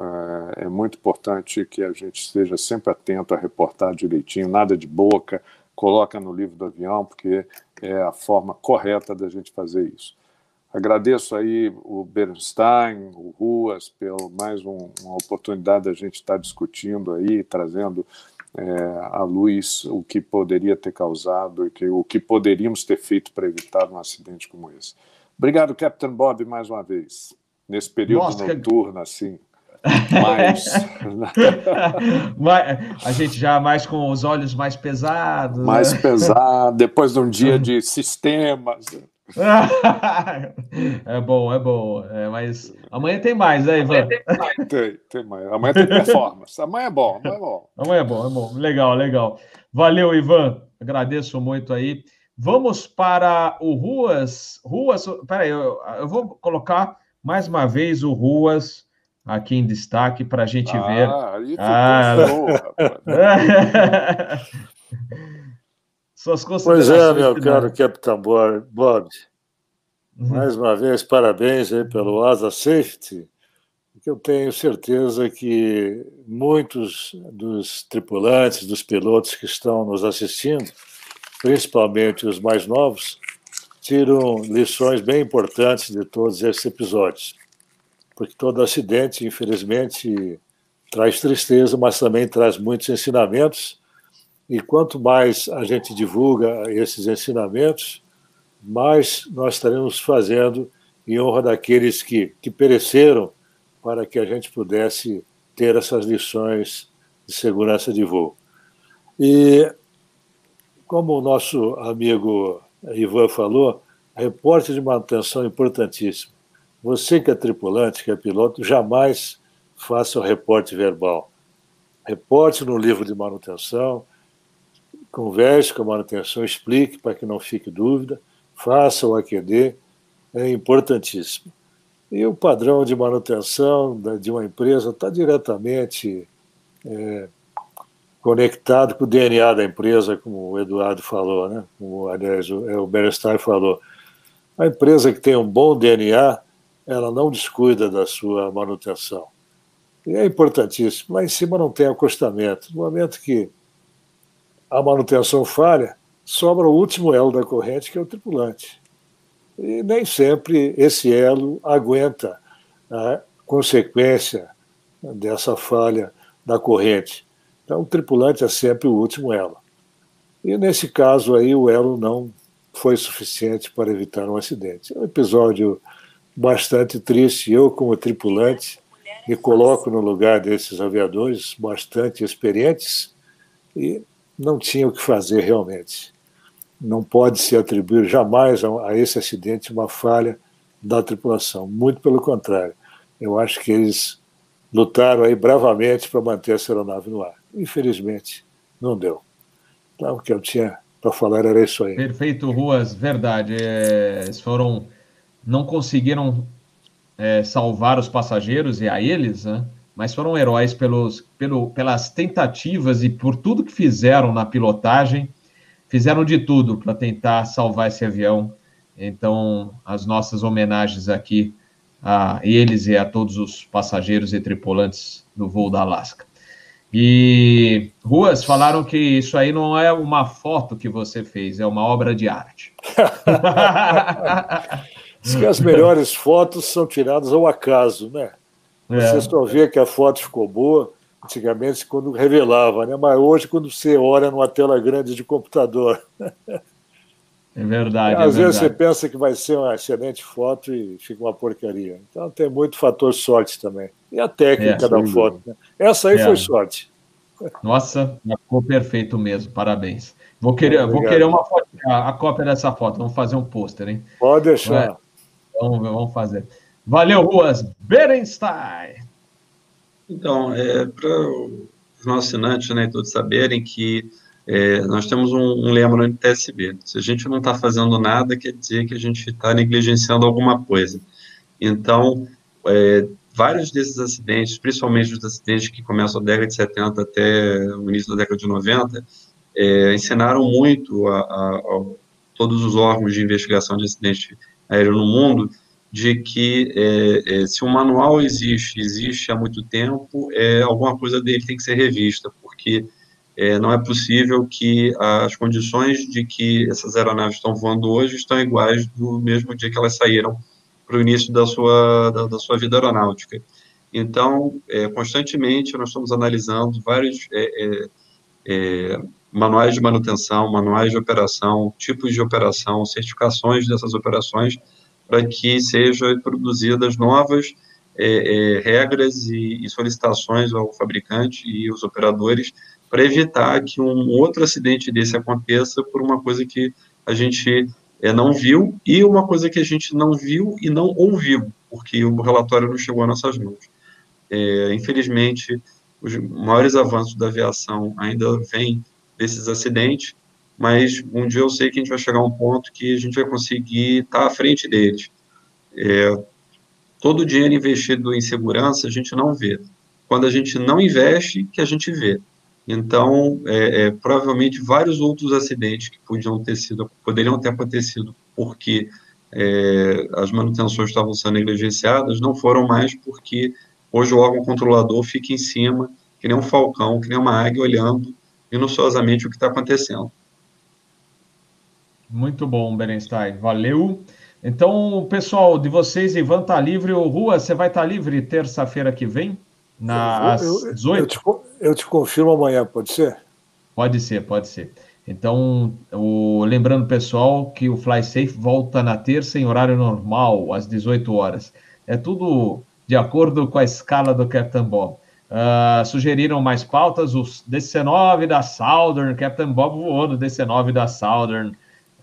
é, é, muito importante que a gente esteja sempre atento a reportar direitinho, nada de boca, coloca no livro do avião, porque é a forma correta da gente fazer isso. Agradeço aí o Bernstein, o Ruas, pelo mais um, uma oportunidade da gente estar discutindo aí, trazendo é, à luz o que poderia ter causado e que, o que poderíamos ter feito para evitar um acidente como esse. Obrigado, Captain Bob, mais uma vez. Nesse período Nossa, noturno, que... assim. Mais... *laughs* a gente já mais com os olhos mais pesados. Mais né? pesado, depois de um dia de *laughs* sistemas. é bom, é bom. É, mas amanhã tem mais, né, Ivan? Tem, tem mais. Amanhã tem performance. Amanhã é bom, amanhã é bom. Amanhã é bom, é bom. Legal, legal. Valeu, Ivan. Agradeço muito aí. Vamos para o Ruas. Ruas, peraí, eu, eu vou colocar mais uma vez o Ruas aqui em destaque para a gente ah, ver. Aí ah, *laughs* Suas considerações. Pois é, meu caro Capitão Bob. Uhum. Mais uma vez, parabéns aí pelo Asa Safety, que eu tenho certeza que muitos dos tripulantes, dos pilotos que estão nos assistindo, principalmente os mais novos, tiram lições bem importantes de todos esses episódios. Porque todo acidente, infelizmente, traz tristeza, mas também traz muitos ensinamentos e quanto mais a gente divulga esses ensinamentos, mais nós estaremos fazendo em honra daqueles que, que pereceram para que a gente pudesse ter essas lições de segurança de voo. E, como o nosso amigo Ivan falou, reporte de manutenção importantíssimo. Você que é tripulante, que é piloto, jamais faça o reporte verbal. Reporte no livro de manutenção, converse com a manutenção, explique para que não fique dúvida, faça o AQD é importantíssimo. E o padrão de manutenção de uma empresa está diretamente é, conectado com o DNA da empresa, como o Eduardo falou, né? como, aliás, o, é, o Bernstein falou. A empresa que tem um bom DNA, ela não descuida da sua manutenção. E é importantíssimo. Lá em cima não tem acostamento. No momento que a manutenção falha, sobra o último elo da corrente, que é o tripulante. E nem sempre esse elo aguenta a consequência dessa falha da corrente. Então, o tripulante é sempre o último elo. E nesse caso aí, o elo não foi suficiente para evitar um acidente. É um episódio bastante triste. Eu, como tripulante, me coloco no lugar desses aviadores bastante experientes e não tinha o que fazer realmente. Não pode se atribuir jamais a, esse acidente uma falha da tripulação. Muito pelo contrário. Eu acho que eles lutaram aí bravamente para manter essa aeronave no ar. Infelizmente, não deu. Então, o que eu tinha para falar era isso aí. Perfeito, Ruas, verdade. É, eles foram. Não conseguiram é, salvar os passageiros e a eles, né? mas foram heróis pelos, pelo, pelas tentativas e por tudo que fizeram na pilotagem. Fizeram de tudo para tentar salvar esse avião. Então, as nossas homenagens aqui a eles e a todos os passageiros e tripulantes do voo da Alaska. E Ruas falaram que isso aí não é uma foto que você fez, é uma obra de arte. *laughs* Diz que as melhores fotos são tiradas ao acaso, né? Você é. só vê que a foto ficou boa antigamente quando revelava, né? Mas hoje quando você olha numa tela grande de computador. *laughs* É verdade. Às é vezes verdade. você pensa que vai ser uma excelente foto e fica uma porcaria. Então tem muito fator sorte também. E a técnica é, da foto. Né? Essa aí é. foi sorte. Nossa, ficou perfeito mesmo, parabéns. Vou querer, vou querer uma foto, a, a, cópia dessa foto, vamos fazer um pôster, hein? Pode deixar. Vamos, vamos fazer. Valeu, Ruas. Berenstein. Então, é, para os nossos assinantes né, todos saberem que é, nós temos um, um, lema no TSB. Se a gente não está fazendo nada, quer dizer que a gente está negligenciando alguma coisa. Então, é, vários desses acidentes, principalmente os acidentes que começam da década de 70 até o início da década de 90, é, ensinaram muito a, a, a, todos os órgãos de investigação de acidente aéreo no mundo de que é, é, se um manual existe, existe há muito tempo, é, alguma coisa dele tem que ser revista, porque é, não é possível que as condições de que essas aeronaves estão voando hoje estão iguais do mesmo dia que elas saíram para o início da sua, da, da, sua vida aeronáutica. Então, é, constantemente nós estamos analisando vários é, é, é, manuais de manutenção, manuais de operação, tipos de operação, certificações dessas operações, para que sejam produzidas novas é, regras e, e solicitações ao fabricante e os operadores para evitar que um outro acidente desse aconteça por uma coisa que a gente é, não viu, e uma coisa que a gente não viu e não ouviu, porque o relatório não chegou às nossas mãos. É, infelizmente, os maiores avanços da aviação ainda vêm desses acidentes, mas um dia eu sei que a gente vai chegar a um ponto que a gente vai conseguir estar à frente deles. É, todo o dinheiro investido em segurança a gente não vê. Quando a gente não investe, que a gente vê. Então, é, é, provavelmente vários outros acidentes que podiam ter sido, poderiam ter acontecido porque é, as manutenções estavam sendo negligenciadas, não foram mais porque hoje o órgão controlador fica em cima, que nem um falcão, que nem uma águia, olhando minuciosamente o que está acontecendo. Muito bom, Berenstein. Valeu. Então, pessoal, de vocês, Ivan está livre. O Rua, você vai estar tá livre terça-feira que vem? Nas eu, eu, 18? Eu te, eu te confirmo amanhã, pode ser? Pode ser, pode ser. Então, o, lembrando, pessoal, que o Fly Safe volta na terça em horário normal, às 18 horas. É tudo de acordo com a escala do Captain Bob. Uh, sugeriram mais pautas, o DC-9 da Southern, Captain Bob voou no DC-9 da Southern,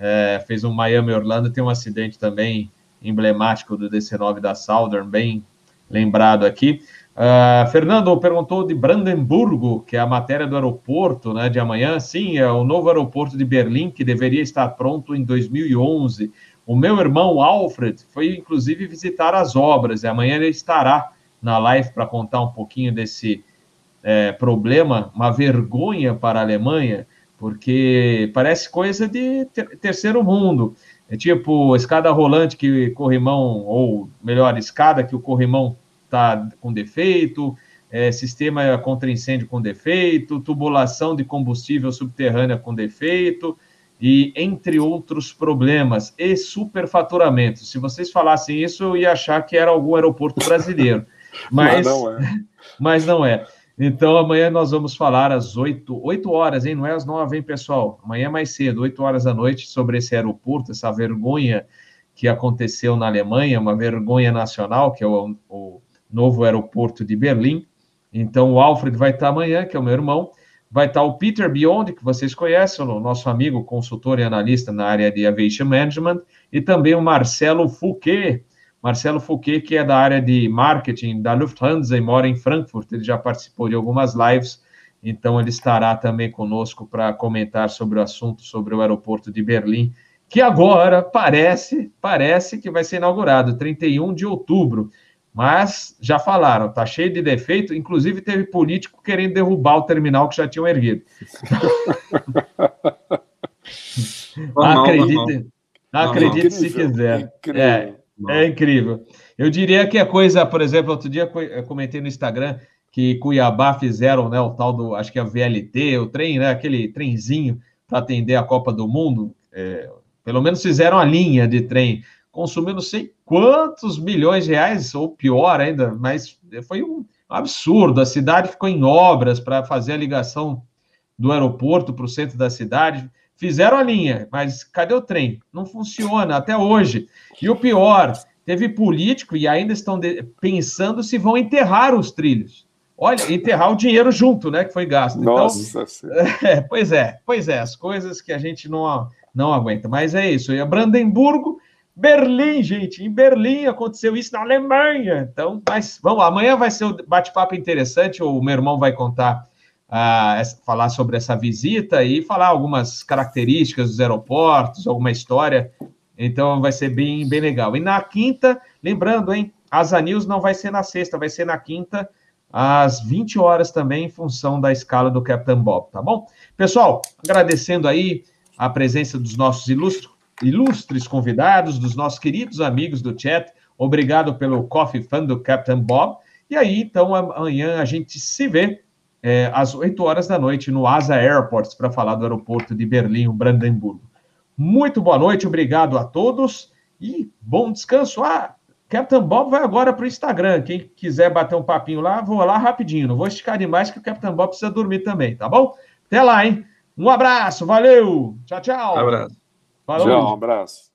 é, fez um Miami-Orlando, tem um acidente também emblemático do DC-9 da Southern, bem lembrado aqui. Uh, Fernando perguntou de Brandemburgo, que é a matéria do aeroporto né, de amanhã. Sim, é o novo aeroporto de Berlim, que deveria estar pronto em 2011. O meu irmão Alfred foi, inclusive, visitar as obras, e amanhã ele estará na live para contar um pouquinho desse é, problema, uma vergonha para a Alemanha, porque parece coisa de ter terceiro mundo. É tipo escada rolante que o corrimão, ou melhor, escada que o corrimão está com defeito, é, sistema contra incêndio com defeito, tubulação de combustível subterrânea com defeito, e entre outros problemas, e superfaturamento. Se vocês falassem isso, eu ia achar que era algum aeroporto brasileiro. *laughs* Mas, mas não é. *laughs* Mas não é. Então, amanhã nós vamos falar às 8, 8 horas, hein? Não é às 9, hein, pessoal? Amanhã é mais cedo, 8 horas da noite, sobre esse aeroporto, essa vergonha que aconteceu na Alemanha, uma vergonha nacional, que é o, o novo aeroporto de Berlim. Então, o Alfred vai estar amanhã, que é o meu irmão. Vai estar o Peter Beyond, que vocês conhecem, o nosso amigo consultor e analista na área de Aviation Management, e também o Marcelo Fouquet, Marcelo Fouquet, que é da área de marketing da Lufthansa e mora em Frankfurt, ele já participou de algumas lives, então ele estará também conosco para comentar sobre o assunto, sobre o aeroporto de Berlim, que agora parece, parece que vai ser inaugurado, 31 de outubro. Mas já falaram, tá cheio de defeito, inclusive teve político querendo derrubar o terminal que já tinham erguido. *laughs* acredite, acredite se quiser. É, é incrível. Eu diria que a coisa, por exemplo, outro dia eu comentei no Instagram que Cuiabá fizeram, né, o tal do, acho que é a VLT, o trem, né, aquele trenzinho para atender a Copa do Mundo. É, pelo menos fizeram a linha de trem, consumindo não sei quantos milhões de reais, ou pior ainda, mas foi um absurdo. A cidade ficou em obras para fazer a ligação do aeroporto para o centro da cidade. Fizeram a linha, mas cadê o trem? Não funciona até hoje. E o pior, teve político e ainda estão pensando se vão enterrar os trilhos. Olha, enterrar o dinheiro junto, né, que foi gasto. Então, Nossa *laughs* é, pois é, pois é, as coisas que a gente não, não aguenta. Mas é isso. E a Brandemburgo, Berlim, gente, em Berlim aconteceu isso na Alemanha. Então, mas vamos lá, amanhã vai ser um bate-papo interessante. O meu irmão vai contar falar sobre essa visita e falar algumas características dos aeroportos, alguma história. Então vai ser bem, bem legal. E na quinta, lembrando, hein? Asa News não vai ser na sexta, vai ser na quinta, às 20 horas também, em função da escala do Captain Bob, tá bom? Pessoal, agradecendo aí a presença dos nossos ilustres, ilustres convidados, dos nossos queridos amigos do chat. Obrigado pelo Coffee Fund do Captain Bob. E aí, então, amanhã a gente se vê é, às 8 horas da noite no Asa Airports para falar do aeroporto de Berlim, o Brandenburgo. Muito boa noite, obrigado a todos e bom descanso. Ah, Captain Bob vai agora para o Instagram. Quem quiser bater um papinho lá, vou lá rapidinho. Não vou esticar demais que o Captain Bob precisa dormir também, tá bom? Até lá, hein? Um abraço, valeu! Tchau, tchau! Um abraço. Falou. Tchau, um abraço.